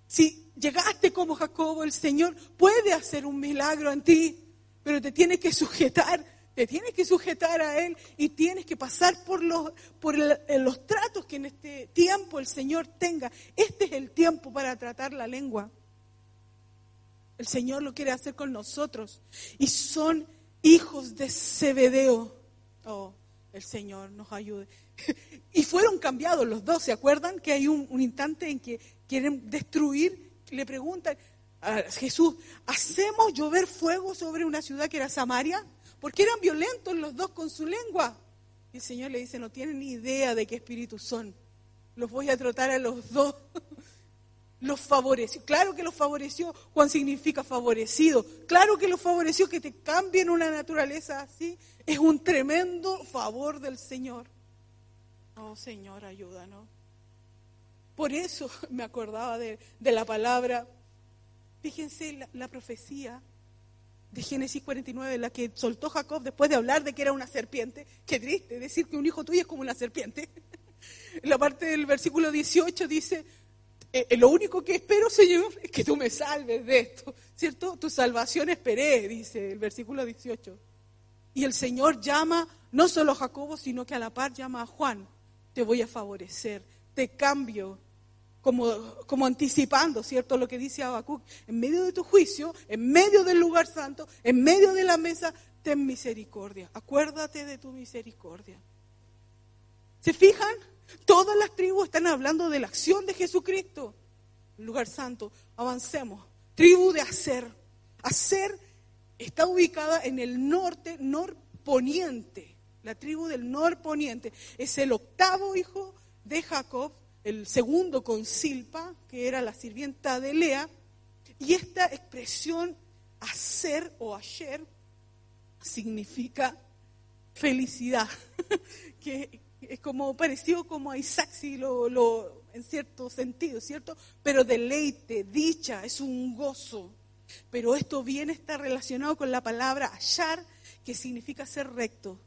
si llegaste como Jacobo, el Señor puede hacer un milagro en ti, pero te tiene que sujetar te tienes que sujetar a Él y tienes que pasar por, los, por los tratos que en este tiempo el Señor tenga. Este es el tiempo para tratar la lengua. El Señor lo quiere hacer con nosotros. Y son hijos de Zebedeo. Oh, el Señor nos ayude. <laughs> Y fueron cambiados los dos. ¿Se acuerdan que hay un, un instante en que quieren destruir? Le preguntan a Jesús, ¿hacemos llover fuego sobre una ciudad que era Samaria? Porque eran violentos los dos con su lengua. Y el Señor le dice, no tienen ni idea de qué espíritus son. Los voy a tratar a los dos. <laughs> Los favoreció. Claro que los favoreció. Juan significa favorecido. Claro que los favoreció que te cambien una naturaleza así. Es un tremendo favor del Señor. Oh Señor, ayúdanos. Por eso <laughs> me acordaba de, la palabra. Fíjense la profecía de Génesis 49, la que soltó Jacob después de hablar de que era una serpiente. Qué triste decir que un hijo tuyo es como una serpiente. <laughs> la parte del versículo 18 dice, eh, eh, lo único que espero, Señor, es que tú me salves de esto. ¿Cierto? Tu salvación esperé, dice el versículo 18. Y el Señor llama no solo a Jacobo, sino que a la par llama a Juan. Te voy a favorecer, te cambio, como, anticipando, ¿cierto? Lo que dice Habacuc, en medio de tu juicio, en medio del lugar santo, en medio de la mesa, ten misericordia. Acuérdate de tu misericordia. ¿Se fijan? Todas las tribus están hablando de la acción de Jesucristo. Lugar santo, avancemos. Tribu de Aser. Aser está ubicada en el norte, norponiente. La tribu del norponiente. Es el octavo hijo de Jacob el segundo con Silpa, que era la sirvienta de Lea, y esta expresión hacer o ayer significa felicidad, <laughs> que es como parecido como a Isaac, si lo, en cierto sentido, ¿cierto? Pero deleite, dicha, es un gozo. Pero esto viene, está relacionado con la palabra hallar, que significa ser recto.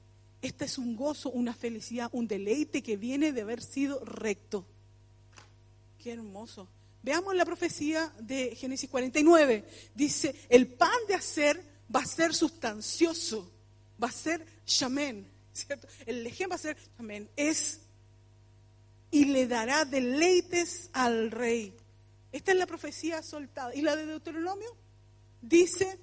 Este es un gozo, una felicidad, un deleite que viene de haber sido recto. Qué hermoso. Veamos la profecía de Génesis 49. Dice, el pan de hacer va a ser sustancioso, va a ser shamen, ¿cierto? El lejem va a ser shamen, es y le dará deleites al rey. Esta es la profecía soltada. Y la de Deuteronomio dice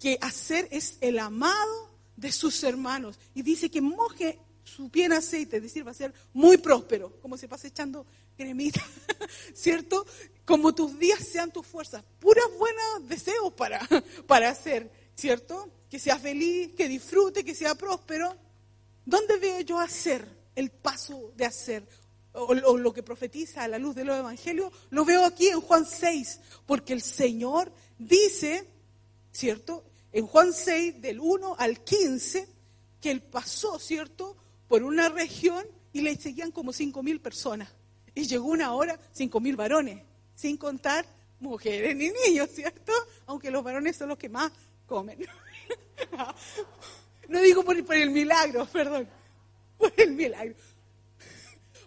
que hacer es el amado de sus hermanos. Y dice que moje su pie en aceite, es decir, va a ser muy próspero, como se pasa echando cremita, <laughs> ¿cierto? Como tus días sean tus fuerzas, puras buenos deseos para, <laughs> para hacer, ¿cierto? Que sea feliz, que disfrute, que sea próspero. ¿Dónde veo yo hacer el paso de hacer? O, lo que profetiza a la luz de los evangelios, lo veo aquí en Juan 6, porque el Señor dice, ¿cierto? En Juan 6, del 1 al 15, que él pasó, ¿cierto? Por una región y le seguían como cinco mil personas. Y llegó una hora, cinco mil varones, sin contar mujeres ni niños, ¿cierto? Aunque los varones son los que más comen. <laughs> no digo por, el milagro, perdón, por el milagro.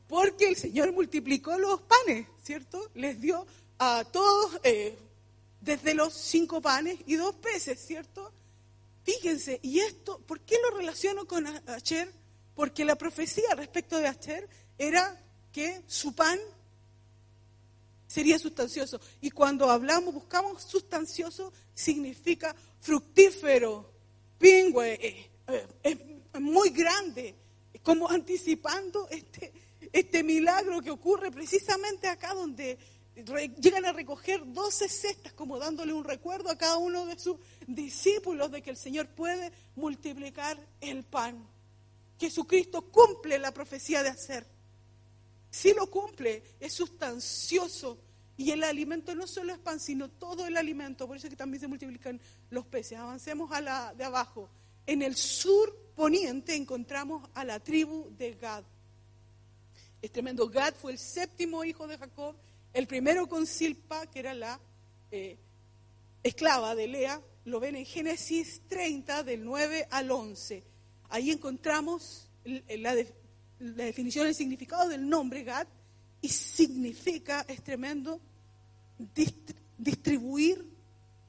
Porque el Señor multiplicó los panes, ¿cierto? Les dio a todos, eh, desde los cinco panes y dos peces, ¿cierto? Fíjense, y esto, ¿por qué lo relaciono con Acher? Porque la profecía respecto de Acher era que su pan sería sustancioso. Y cuando hablamos, buscamos sustancioso, significa fructífero, pingüe, eh, eh, es muy grande, como anticipando este, este milagro que ocurre precisamente acá donde llegan a recoger doce cestas, como dándole un recuerdo a cada uno de sus discípulos de que el Señor puede multiplicar el pan. Jesucristo cumple la profecía de hacer. Si lo cumple, es sustancioso. Y el alimento no solo es pan, sino todo el alimento. Por eso es que también se multiplican los peces. Avancemos a la de abajo. En el sur poniente encontramos a la tribu de Gad. Es tremendo. Gad fue el séptimo hijo de Jacob, el primero con Silpa, que era la eh, esclava de Lea. Lo ven en Génesis 30, del 9 al 11. Ahí encontramos la, definición, el significado del nombre Gad, y significa, es tremendo, distribuir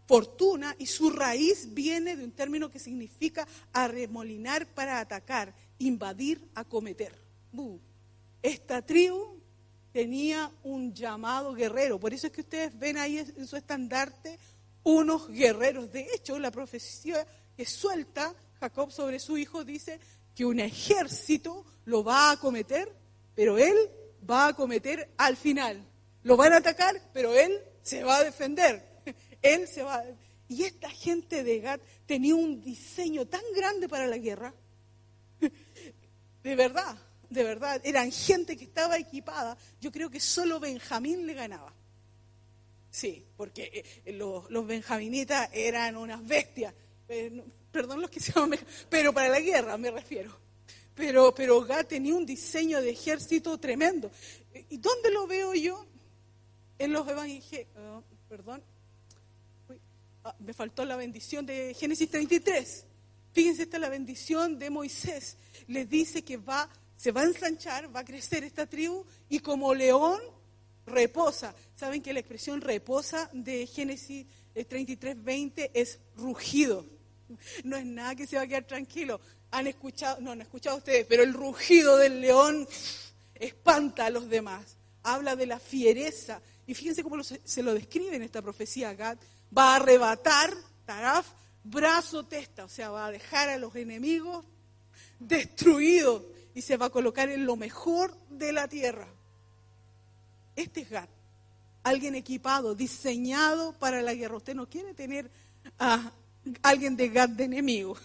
fortuna y su raíz viene de un término que significa arremolinar para atacar, invadir, acometer. Esta tribu tenía un llamado guerrero, por eso es que ustedes ven ahí en su estandarte unos guerreros. De hecho, la profecía que suelta Jacob sobre su hijo dice que un ejército lo va a acometer, pero él va a acometer al final. Lo van a atacar, pero él se va a defender. <laughs> Él se va. Y esta gente de Gat tenía un diseño tan grande para la guerra. <laughs> De verdad, de verdad. Eran gente que estaba equipada. Yo creo que solo Benjamín le ganaba. Sí, porque eh, los, benjaminitas eran unas bestias. Eh, perdón los que se llaman, pero para la guerra me refiero. Pero, pero Gat tenía un diseño de ejército tremendo. ¿Y dónde lo veo yo? En los evangelios, oh, perdón, Ah, me faltó la bendición de Génesis 33. Fíjense, esta es la bendición de Moisés. Le dice que va, se va a ensanchar, va a crecer esta tribu y como león reposa. ¿Saben que la expresión reposa de Génesis 33, 20 es rugido? <laughs> No es nada que se va a quedar tranquilo. Han escuchado, no, han escuchado ustedes, pero el rugido del león espanta a los demás. Habla de la fiereza. Y fíjense cómo se lo describe en esta profecía Gad va a arrebatar, taraf, brazo testa, o sea, va a dejar a los enemigos destruidos y se va a colocar en lo mejor de la tierra. Este es Gad, alguien equipado, diseñado para la guerra. Usted no quiere tener a alguien de Gad de enemigo,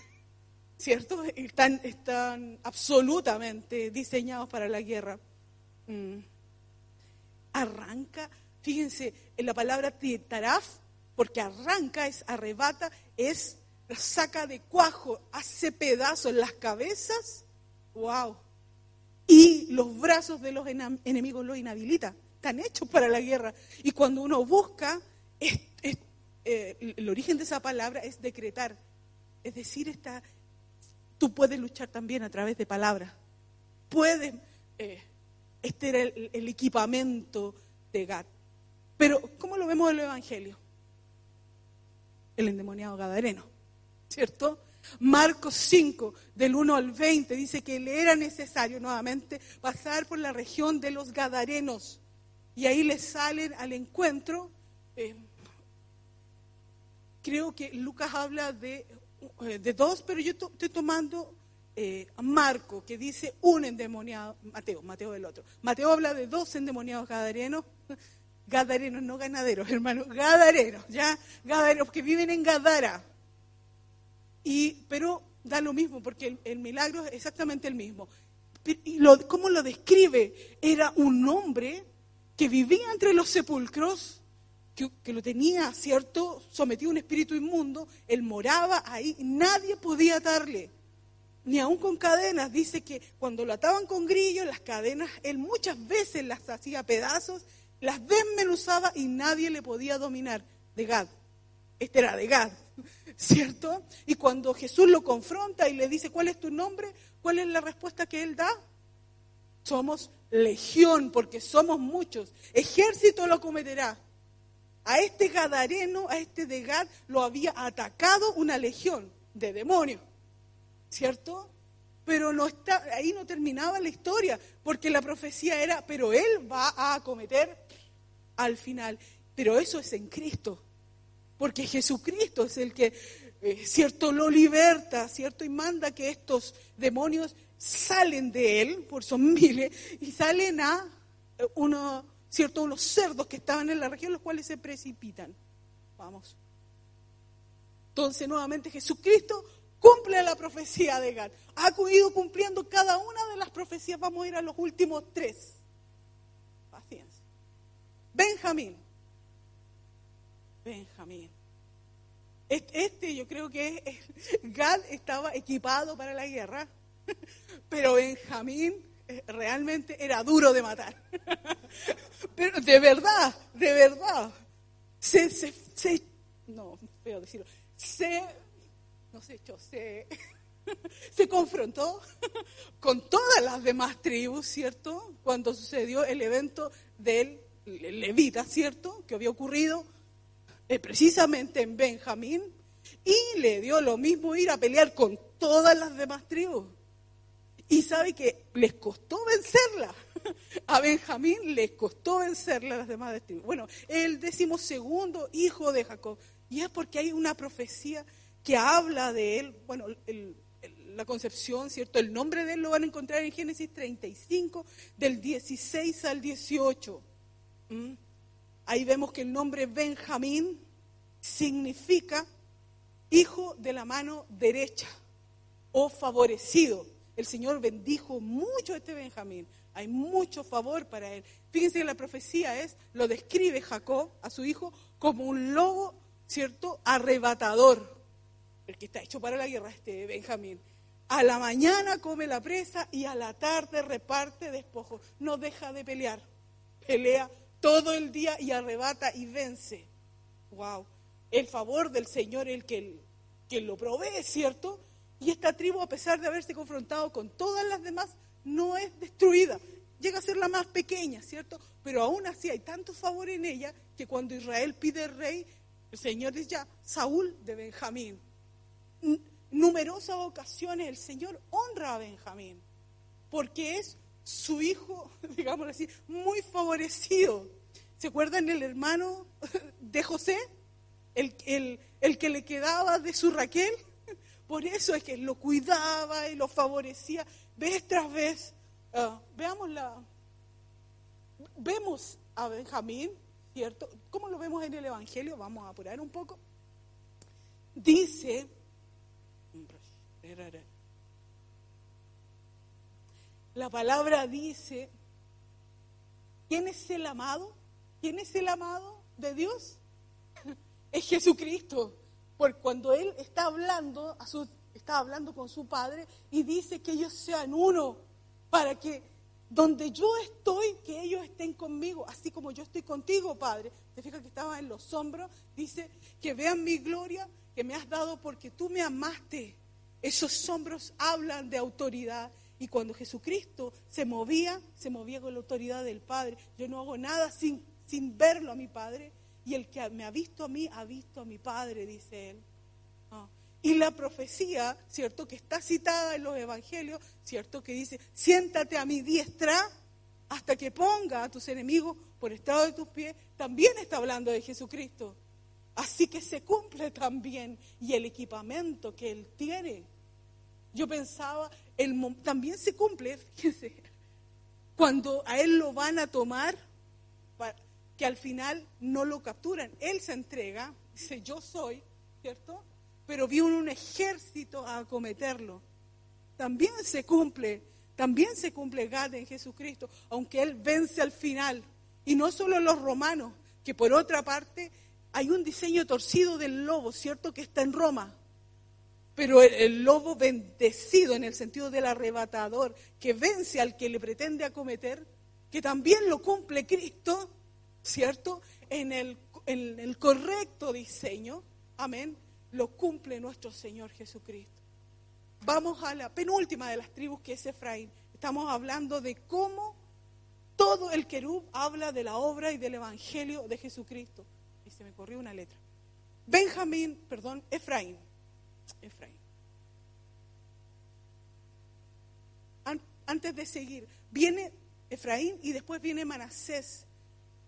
¿cierto? Están, están absolutamente diseñados para la guerra. Mm. Arranca, fíjense, en la palabra taraf porque arranca, es arrebata, es saca de cuajo, hace pedazos las cabezas, wow. Y los brazos de los enemigos lo inhabilita, están hechos para la guerra. Y cuando uno busca, eh, el origen de esa palabra es decretar, es decir, está, tú puedes luchar también a través de palabras, puedes, eh, este era el, equipamiento de Gad. Pero, ¿cómo lo vemos en el Evangelio? el endemoniado gadareno, ¿cierto? Marcos 5, del 1 al 20, dice que le era necesario nuevamente pasar por la región de los Gadarenos. Y ahí le salen al encuentro. Eh, creo que Lucas habla de, eh, de dos, pero yo estoy tomando eh, Marco, que dice un endemoniado, Mateo, Mateo del otro. Mateo habla de dos endemoniados gadarenos Gadarenos, no ganaderos, hermano, gadareros, ¿ya? Gadareros que viven en Gadara. Y, pero da lo mismo, porque el, milagro es exactamente el mismo. Y lo, ¿Cómo lo describe? Era un hombre que vivía entre los sepulcros, que, lo tenía, ¿cierto?, sometido a un espíritu inmundo, él moraba ahí, nadie podía atarle, ni aún con cadenas. Dice que cuando lo ataban con grillos, las cadenas, él muchas veces las hacía pedazos las desmenuzaba y nadie le podía dominar. De Gad. Este era de Gad, <laughs> ¿cierto? Y cuando Jesús lo confronta y le dice, ¿cuál es tu nombre? ¿Cuál es la respuesta que él da? Somos legión, porque somos muchos. Ejército lo cometerá. A este Gadareno, a este de Gad, lo había atacado una legión de demonios, ¿cierto? Pero no está, ahí no terminaba la historia, porque la profecía era, pero él va a acometer al final. Pero eso es en Cristo, porque Jesucristo es el que eh, cierto, lo liberta, cierto, y manda que estos demonios salen de él, por son miles, y salen a eh, uno, cierto, unos cerdos que estaban en la región, los cuales se precipitan. Vamos. Entonces, nuevamente, Jesucristo cumple la profecía de Gad. Ha ido cumpliendo cada una de las profecías. Vamos a ir a los últimos tres. Paciencia. Benjamín. Benjamín. Este yo creo que Gad estaba equipado para la guerra, <laughs> pero Benjamín realmente era duro de matar. <laughs> Pero de verdad, de verdad, se, se, no, feo decirlo, se, no se echó, se, se confrontó <laughs> con todas las demás tribus, ¿cierto? Cuando sucedió el evento del levita, ¿cierto? Que había ocurrido eh, precisamente en Benjamín, y le dio lo mismo ir a pelear con todas las demás tribus. Y sabe que les costó vencerla. A Benjamín les costó vencerla a las demás tribus. Bueno, el decimosegundo hijo de Jacob. Y es porque hay una profecía que habla de él. Bueno, la concepción, ¿cierto? El nombre de él lo van a encontrar en Génesis 35, del 16 al 18. Ahí vemos que el nombre Benjamín significa hijo de la mano derecha o favorecido. El Señor bendijo mucho a este Benjamín. Hay mucho favor para él. Fíjense que la profecía es, lo describe Jacob a su hijo como un lobo, ¿cierto? Arrebatador. El que está hecho para la guerra, este Benjamín. A la mañana come la presa y a la tarde reparte despojo. No deja de pelear. Pelea todo el día y arrebata y vence. Wow. El favor del Señor el que, que lo provee, ¿cierto? Y esta tribu, a pesar de haberse confrontado con todas las demás, no es destruida. Llega a ser la más pequeña, ¿cierto? Pero aún así hay tanto favor en ella que cuando Israel pide rey, el Señor es ya Saúl de Benjamín. numerosas ocasiones el Señor honra a Benjamín porque es su hijo, <laughs> digamos así, muy favorecido. ¿Se acuerdan el hermano de José? El, el, que le quedaba de su Raquel. Por eso es que lo cuidaba y lo favorecía vez tras vez. Uh, veamos la. Vemos a Benjamín, ¿cierto? ¿Cómo lo vemos en el Evangelio? Vamos a apurar un poco. Dice. La palabra dice, ¿quién es el amado? ¿Quién es el amado de Dios? <laughs> Es Jesucristo. Porque cuando Él está hablando, está hablando con su Padre y dice que ellos sean uno, para que donde yo estoy, que ellos estén conmigo, así como yo estoy contigo, Padre. Te fijas que estaba en los hombros, dice que vean mi gloria que me has dado porque tú me amaste. Esos hombros hablan de autoridad y cuando Jesucristo se movía, se movía con la autoridad del Padre. Yo no hago nada sin, sin verlo a mi Padre. Y el que me ha visto a mí, ha visto a mi Padre, dice él. Ah. Y la profecía, ¿cierto? Que está citada en los evangelios, ¿cierto? Que dice, siéntate a mi diestra hasta que ponga a tus enemigos por estado de tus pies, también está hablando de Jesucristo. Así que se cumple también. Y el equipamiento que Él tiene. Yo pensaba también se cumple, fíjense, cuando a él lo van a tomar, que al final no lo capturan. Él se entrega, dice, yo soy, ¿cierto? Pero viene un ejército a acometerlo. También se cumple, también se cumple Gad en Jesucristo, aunque él vence al final. Y no solo los romanos, que por otra parte hay un diseño torcido del lobo, ¿cierto? Que está en Roma. Pero el, lobo bendecido en el sentido del arrebatador, que vence al que le pretende acometer, que también lo cumple Cristo, ¿cierto? En el, en el correcto diseño, amén, lo cumple nuestro Señor Jesucristo. Vamos a la penúltima de las tribus que es Efraín. Estamos hablando de cómo todo el querub habla de la obra y del evangelio de Jesucristo. Y se me corrió una letra. Benjamín, perdón, Efraín. Efraín. Antes de seguir, viene Efraín y después viene Manasés.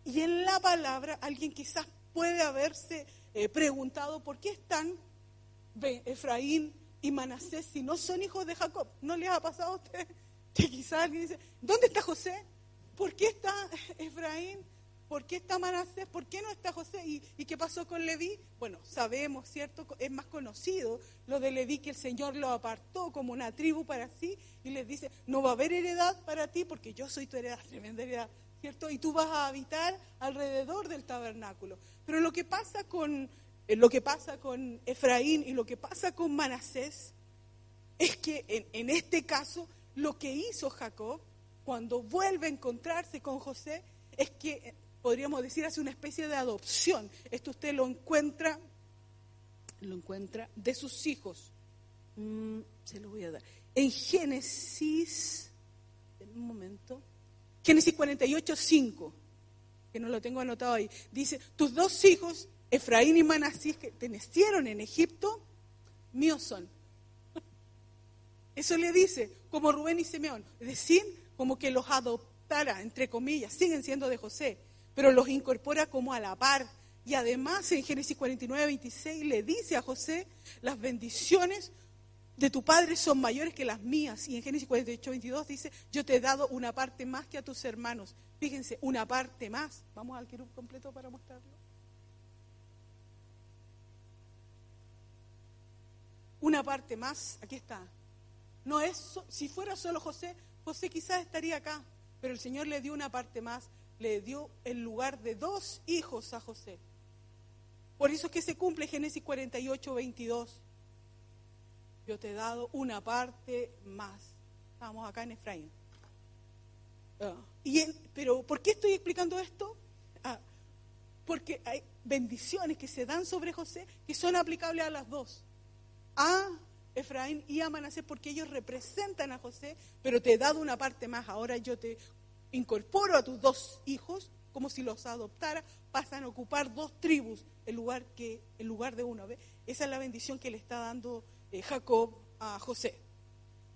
Y en la palabra alguien quizás puede haberse eh, preguntado por qué están Efraín y Manasés, si no son hijos de Jacob, ¿no les ha pasado a ustedes? <laughs> Que quizás alguien dice, ¿dónde está José? ¿Por qué está <laughs> Efraín? ¿Por qué está Manasés? ¿Por qué no está José? ¿Y, qué pasó con Leví? Bueno, sabemos, ¿cierto? Es más conocido lo de Leví que el Señor lo apartó como una tribu para sí y les dice, no va a haber heredad para ti porque yo soy tu heredad, tremenda heredad, ¿cierto? Y tú vas a habitar alrededor del tabernáculo. Pero lo que pasa con, eh, lo que pasa con Efraín y lo que pasa con Manasés es que en, este caso lo que hizo Jacob cuando vuelve a encontrarse con José es que podríamos decir, hace una especie de adopción. Esto usted lo encuentra, lo encuentra de sus hijos. Mm, se lo voy a dar. En Génesis, en un momento, Génesis 48, 5, que no lo tengo anotado ahí, dice, tus dos hijos, Efraín y Manasís, que te nacieron en Egipto, míos son. Eso le dice, como Rubén y Simeón, es decir, como que los adoptara, entre comillas, siguen siendo de José pero los incorpora como a la par. Y además en Génesis 49, 26 le dice a José, las bendiciones de tu padre son mayores que las mías. Y en Génesis 48, 22 dice, yo te he dado una parte más que a tus hermanos. Fíjense, una parte más. Vamos al querub completo para mostrarlo. Una parte más, aquí está. No es, si fuera solo José, José quizás estaría acá, pero el Señor le dio una parte más le dio el lugar de dos hijos a José. Por eso es que se cumple Génesis 48, 22. Yo te he dado una parte más. Estamos acá en Efraín. Ah, y pero ¿por qué estoy explicando esto? Ah, porque hay bendiciones que se dan sobre José que son aplicables a las dos. A Efraín y a Manasés porque ellos representan a José, pero te he dado una parte más. Ahora yo te incorporo a tus dos hijos como si los adoptara, pasan a ocupar dos tribus en lugar, que, en lugar de uno. Esa es la bendición que le está dando eh, Jacob a José.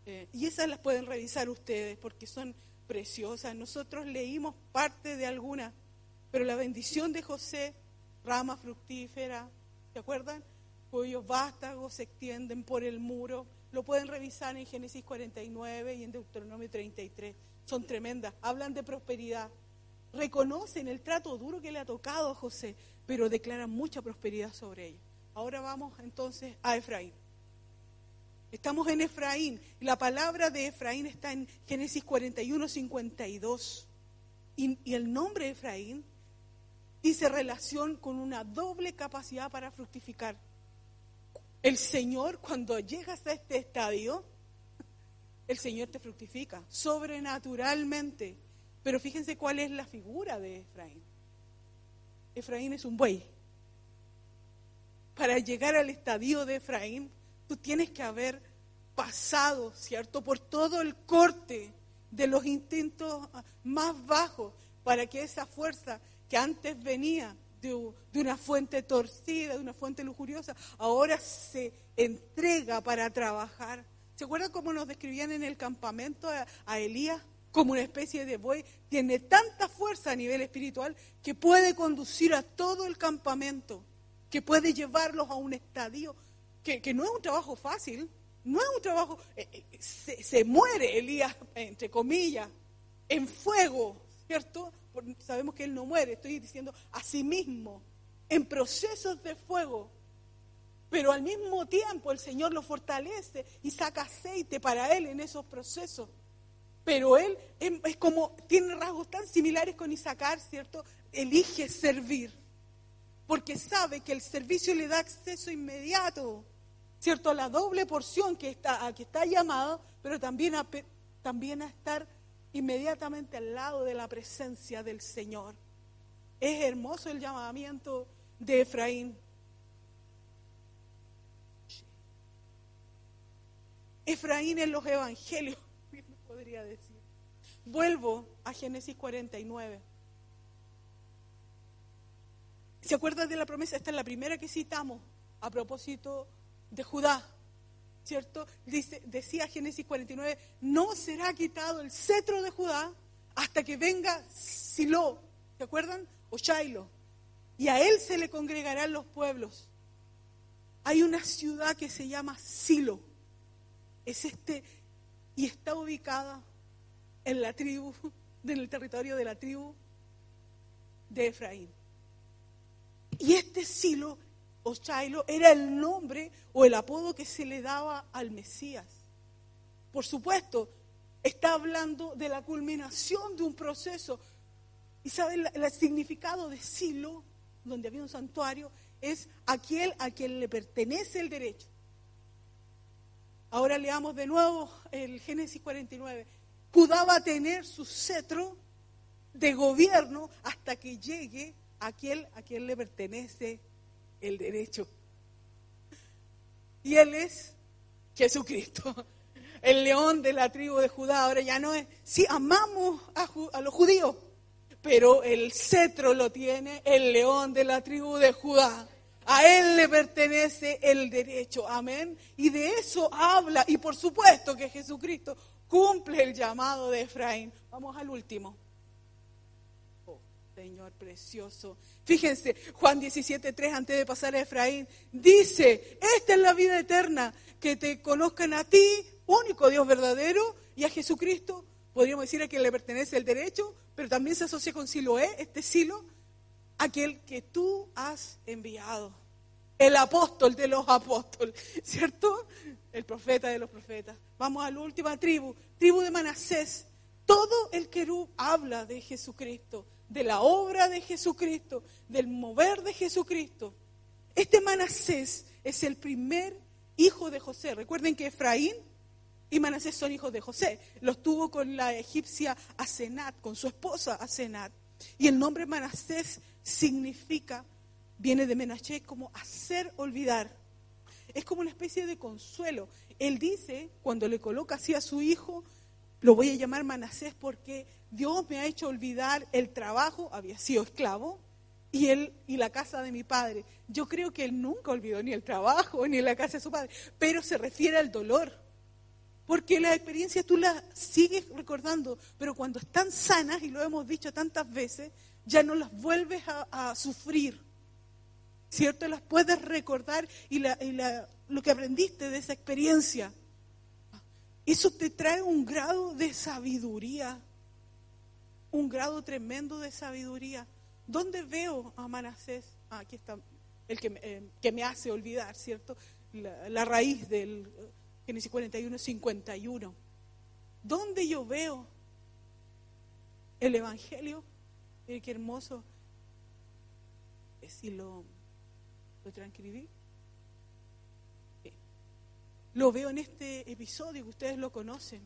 Eh, y esas las pueden revisar ustedes porque son preciosas. Nosotros leímos parte de algunas, pero la bendición de José, rama fructífera, ¿se acuerdan? Cuyos vástagos se extienden por el muro. Lo pueden revisar en Génesis 49 y en Deuteronomio 33 son tremendas, hablan de prosperidad, reconocen el trato duro que le ha tocado a José, pero declaran mucha prosperidad sobre ellos. Ahora vamos entonces a Efraín. Estamos en Efraín. La palabra de Efraín está en Génesis 41, 52. Y, y el nombre Efraín dice relación con una doble capacidad para fructificar. El Señor, cuando llegas a este estadio, el Señor te fructifica sobrenaturalmente. Pero fíjense cuál es la figura de Efraín. Efraín es un buey. Para llegar al estadio de Efraín, tú tienes que haber pasado, ¿cierto?, por todo el corte de los instintos más bajos para que esa fuerza que antes venía de, una fuente torcida, de una fuente lujuriosa, ahora se entrega para trabajar ¿Se acuerdan cómo nos describían en el campamento a, Elías? Como una especie de buey. Tiene tanta fuerza a nivel espiritual que puede conducir a todo el campamento, que puede llevarlos a un estadio, que, no es un trabajo fácil, no es un trabajo, eh, eh, se, muere Elías, entre comillas, en fuego, ¿cierto? Sabemos que él no muere, estoy diciendo a sí mismo, en procesos de fuego, pero al mismo tiempo el Señor lo fortalece y saca aceite para él en esos procesos. Pero él es como, tiene rasgos tan similares con Isaacar, ¿cierto? Elige servir, porque sabe que el servicio le da acceso inmediato, ¿cierto? La doble porción que está, a que está llamado, pero también a, también a estar inmediatamente al lado de la presencia del Señor. Es hermoso el llamamiento de Efraín. Efraín en los evangelios, <laughs> podría decir. Vuelvo a Génesis 49. ¿Se acuerdan de la promesa? Esta es la primera que citamos a propósito de Judá, ¿cierto? Dice, decía Génesis 49, no será quitado el cetro de Judá hasta que venga Silo, ¿se acuerdan? O Shiloh. Y a él se le congregarán los pueblos hay una ciudad que se llama Silo. Es este, y está ubicada en la tribu, <laughs> en el territorio de la tribu de Efraín. Y este Silo o era el nombre o el apodo que se le daba al Mesías. Por supuesto, está hablando de la culminación de un proceso. ¿Y saben el, significado de Silo, donde había un santuario? Es aquel a quien le pertenece el derecho. Ahora leamos de nuevo el Génesis 49. Judá va a tener su cetro de gobierno hasta que llegue aquel a quien le pertenece el derecho. Y él es Jesucristo, <laughs> el león de la tribu de Judá. Ahora ya no es, sí, amamos a, a los judíos, pero el cetro lo tiene el león de la tribu de Judá. A él le pertenece el derecho, amén. Y de eso habla, y por supuesto que Jesucristo cumple el llamado de Efraín. Vamos al último. Señor precioso. Fíjense, Juan 17.3, antes de pasar a Efraín, dice, esta es la vida eterna, que te conozcan a ti, único Dios verdadero, y a Jesucristo, podríamos decir a quien le pertenece el derecho, pero también se asocia con Siloé, este Silo, aquel que tú has enviado. El apóstol de los apóstoles, ¿cierto? El profeta de los profetas. Vamos a la última tribu, tribu de Manasés. Todo el querub habla de Jesucristo de la obra de Jesucristo, del mover de Jesucristo. Este Manasés es el primer hijo de José. Recuerden que Efraín y Manasés son hijos de José. Los tuvo con la egipcia Asenat, con su esposa Asenat. Y el nombre Manasés significa, viene de Menashe como hacer olvidar. Es como una especie de consuelo. Él dice, cuando le coloca así a su hijo, lo voy a llamar Manasés porque Dios me ha hecho olvidar el trabajo, había sido esclavo, y él y la casa de mi padre. Yo creo que él nunca olvidó ni el trabajo ni la casa de su padre, pero se refiere al dolor. Porque la experiencia tú la sigues recordando, pero cuando están sanas, y lo hemos dicho tantas veces, ya no las vuelves a, sufrir. ¿Cierto? Las puedes recordar y, lo que aprendiste de esa experiencia. Eso te trae un grado de sabiduría un grado tremendo de sabiduría. ¿Dónde veo a Manasés? Ah, aquí está el que, eh, me hace olvidar, ¿cierto? La, raíz del Génesis 41, 51. ¿Dónde yo veo el Evangelio? qué hermoso. Si lo, lo transcribí. Lo veo en este episodio ustedes lo conocen.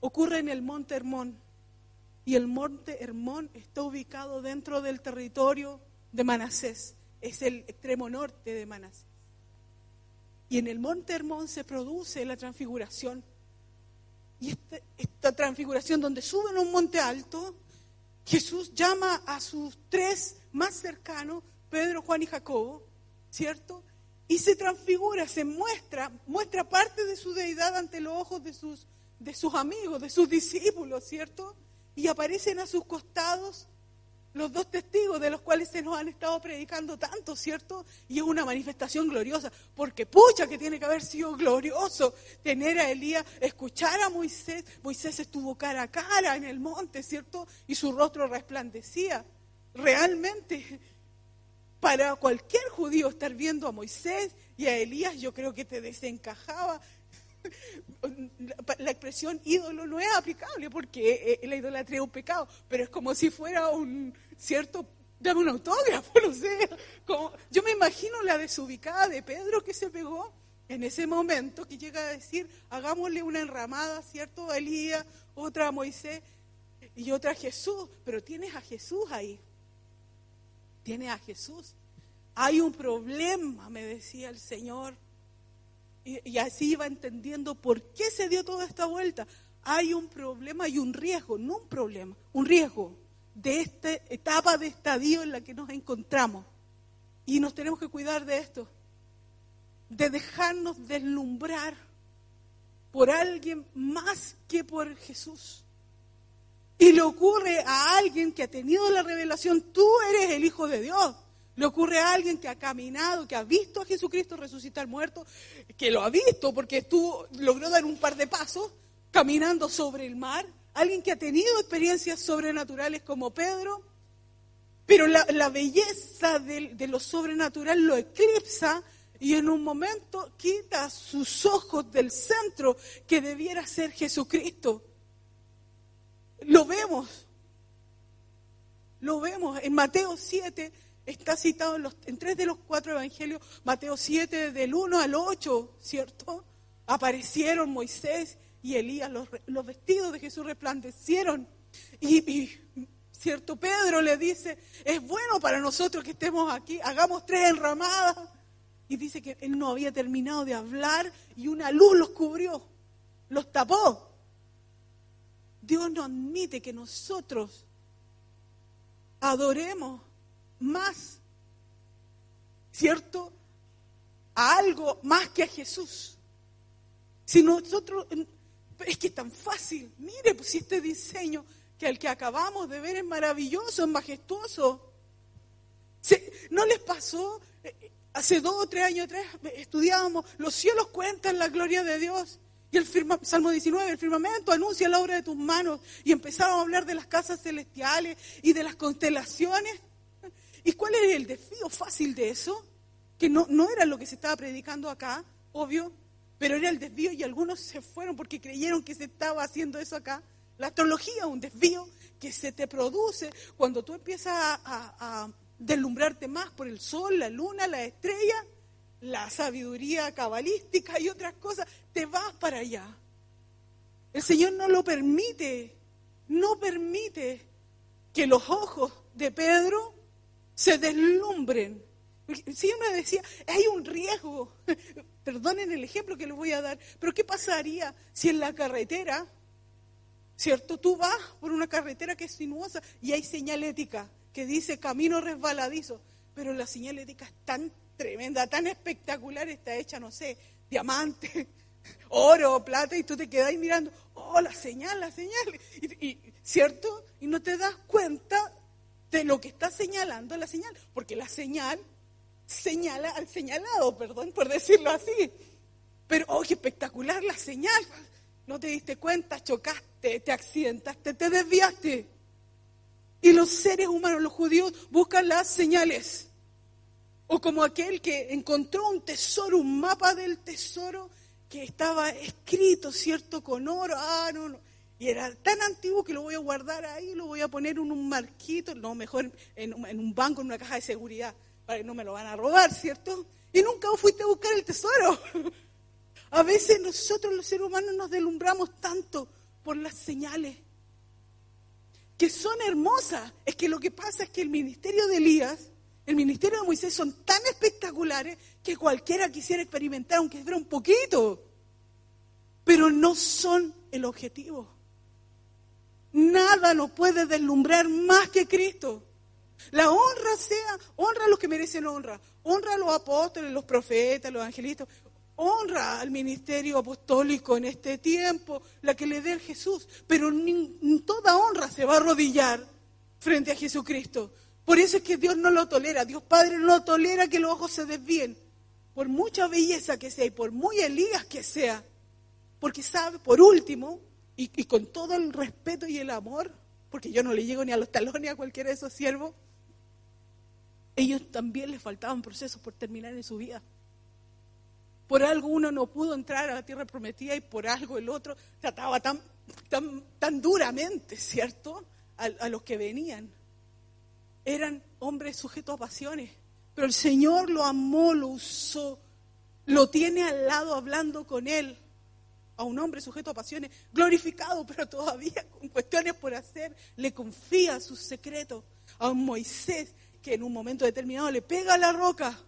Ocurre en el Monte Hermón y el monte Hermón está ubicado dentro del territorio de Manasés. Es el extremo norte de Manasés. Y en el monte Hermón se produce la transfiguración. Y este, esta transfiguración donde suben a un monte alto, Jesús llama a sus tres más cercanos, Pedro, Juan y Jacobo, ¿cierto? Y se transfigura, se muestra, muestra parte de su deidad ante los ojos de sus, de sus amigos, de sus discípulos, ¿cierto? Y aparecen a sus costados los dos testigos de los cuales se nos han estado predicando tanto, ¿cierto? Y es una manifestación gloriosa, porque pucha que tiene que haber sido glorioso tener a Elías, escuchar a Moisés. Moisés estuvo cara a cara en el monte, ¿cierto? Y su rostro resplandecía. Realmente, para cualquier judío estar viendo a Moisés y a Elías, yo creo que te desencajaba la expresión ídolo no es aplicable porque eh, la idolatría es un pecado, pero es como si fuera un cierto, dame un autógrafo, <laughs> no sé. Como, yo me imagino la desubicada de Pedro que se pegó en ese momento, que llega a decir, hagámosle una enramada, ¿cierto? A Elías, otra a Moisés y otra a Jesús, pero tienes a Jesús ahí. Tienes a Jesús. Hay un problema, me decía el Señor y, así iba entendiendo por qué se dio toda esta vuelta. Hay un problema y un riesgo, no un problema, un riesgo de esta etapa de estadio en la que nos encontramos. Y nos tenemos que cuidar de esto, de dejarnos deslumbrar por alguien más que por Jesús. Y le ocurre a alguien que ha tenido la revelación, tú eres el Hijo de Dios, Le ocurre a alguien que ha caminado, que ha visto a Jesucristo resucitar muerto, que lo ha visto porque estuvo, logró dar un par de pasos caminando sobre el mar. Alguien que ha tenido experiencias sobrenaturales como Pedro. Pero la, belleza de, de lo sobrenatural lo eclipsa y en un momento quita sus ojos del centro que debiera ser Jesucristo. Lo vemos. Lo vemos en Mateo 7, está citado en, tres de los cuatro evangelios, Mateo 7 del 1 al 8, ¿cierto? Aparecieron Moisés y Elías, los, vestidos de Jesús resplandecieron. Y, cierto, Pedro le dice, es bueno para nosotros que estemos aquí, hagamos tres enramadas. Y dice que él no había terminado de hablar y una luz los cubrió, los tapó. Dios no admite que nosotros adoremos más, ¿cierto? A algo más que a Jesús. Si nosotros, es que es tan fácil, mire, pues este diseño que el que acabamos de ver es maravilloso, es majestuoso. ¿No les pasó? Eh, hace dos o tres años atrás estudiábamos, los cielos cuentan la gloria de Dios. Y el Salmo 19, el firmamento anuncia la obra de tus manos. Y empezaron a hablar de las casas celestiales y de las constelaciones. ¿Y cuál es el desvío fácil de eso? Que no, no era lo que se estaba predicando acá, obvio, pero era el desvío y algunos se fueron porque creyeron que se estaba haciendo eso acá. La astrología es un desvío que se te produce cuando tú empiezas a, a deslumbrarte más por el sol, la luna, la estrella, la sabiduría cabalística y otras cosas, te vas para allá. El Señor no lo permite, no permite que los ojos de Pedro se deslumbren. Si decía, hay un riesgo, <laughs> perdonen el ejemplo que les voy a dar, pero ¿qué pasaría si en la carretera, ¿cierto? Tú vas por una carretera que es sinuosa y hay señalética que dice camino resbaladizo, pero la señalética es tan tremenda, tan espectacular, está hecha, no sé, diamante, <laughs> oro, plata, y tú te quedas ahí mirando, oh, la señal, la señal, y, ¿cierto? Y no te das cuenta de lo que está señalando la señal, porque la señal señala al señalado, perdón por decirlo así. Pero, oh, qué espectacular la señal. No te diste cuenta, chocaste, te accidentaste, te desviaste. Y los seres humanos, los judíos, buscan las señales. O como aquel que encontró un tesoro, un mapa del tesoro que estaba escrito, ¿cierto? Con oro. Ah, no, no. Y era tan antiguo que lo voy a guardar ahí, lo voy a poner en un marquito, no, mejor en, un banco, en una caja de seguridad, para que no me lo van a robar, ¿cierto? Y nunca fuiste a buscar el tesoro. <laughs> A veces nosotros los seres humanos nos deslumbramos tanto por las señales, que son hermosas. Es que lo que pasa es que el ministerio de Elías, el ministerio de Moisés son tan espectaculares que cualquiera quisiera experimentar, aunque fuera un poquito, pero no son el objetivo. Nada nos puede deslumbrar más que Cristo. La honra sea, honra a los que merecen honra, honra a los apóstoles, los profetas, los evangelistas, honra al ministerio apostólico en este tiempo, la que le dé el Jesús, pero toda honra se va a arrodillar frente a Jesucristo. Por eso es que Dios no lo tolera, Dios Padre no tolera que los ojos se desvíen, por mucha belleza que sea y por muy Elías que sea, porque sabe, por último, y, con todo el respeto y el amor, porque yo no le llego ni a los talones a cualquiera de esos siervos, ellos también les faltaban procesos por terminar en su vida. Por algo uno no pudo entrar a la tierra prometida y por algo el otro trataba tan, tan, tan duramente, ¿cierto?, a, a los que venían. Eran hombres sujetos a pasiones, pero el Señor lo amó, lo usó, lo tiene al lado hablando con él a un hombre sujeto a pasiones, glorificado, <laughs> pero todavía con cuestiones por hacer, le confía sus secretos a un Moisés que en un momento determinado le pega la roca,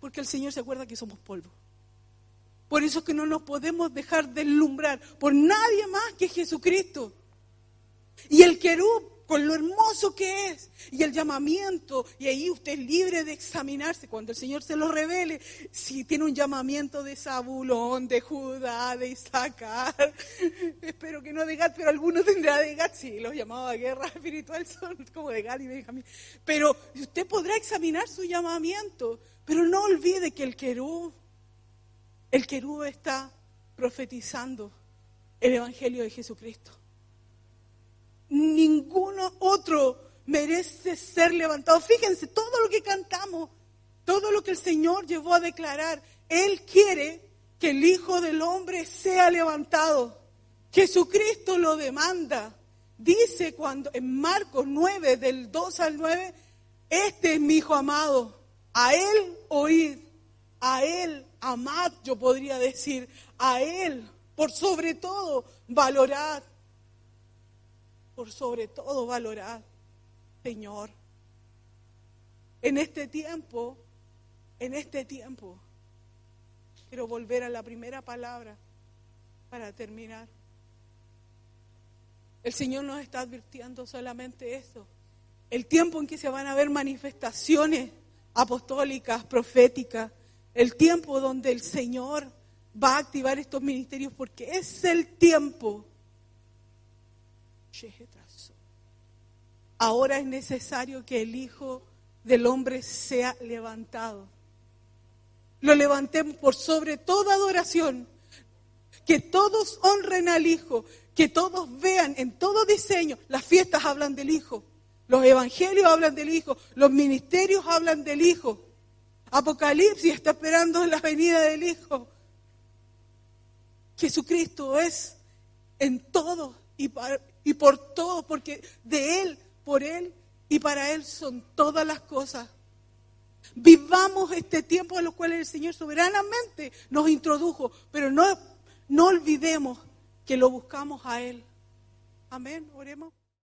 porque el Señor se acuerda que somos polvo. Por eso es que no nos podemos dejar deslumbrar por nadie más que Jesucristo. Y el querub, con lo hermoso que es y el llamamiento. Y ahí usted es libre de examinarse cuando el Señor se lo revele. Si tiene un llamamiento de Zabulón, de Judá, de Isaacar. <laughs> Espero que no de Gad, pero algunos tendrá de Gad. Sí, los llamados a guerra <laughs> espiritual son como de Gad y Benjamín. Pero usted podrá examinar su llamamiento. Pero no olvide que el querú, el querú está profetizando el Evangelio de Jesucristo. Ninguno otro merece ser levantado. Fíjense, todo lo que cantamos, todo lo que el Señor llevó a declarar, Él quiere que el Hijo del Hombre sea levantado. Jesucristo lo demanda. Dice cuando en Marcos 9, del 2 al 9, este es mi Hijo amado, a Él oíd, a Él amad, yo podría decir, a Él por sobre todo, valorad. Por sobre todo, valorad, Señor. En este tiempo, en este tiempo, quiero volver a la primera palabra para terminar. El Señor nos está advirtiendo solamente eso. El tiempo en que se van a ver manifestaciones apostólicas, proféticas, el tiempo donde el Señor va a activar estos ministerios porque es el tiempo. Ahora es necesario que el Hijo del Hombre sea levantado. Lo levantemos por sobre toda adoración. Que todos honren al Hijo, que todos vean en todo diseño, las fiestas hablan del Hijo, los evangelios hablan del Hijo, los ministerios hablan del Hijo. Apocalipsis está esperando la venida del Hijo. Jesucristo es en todo y, y por todo, porque de Él, por Él y para Él son todas las cosas. Vivamos este tiempo en los cuales el Señor soberanamente nos introdujo, pero no, no olvidemos que lo buscamos a Él. Amén, oremos.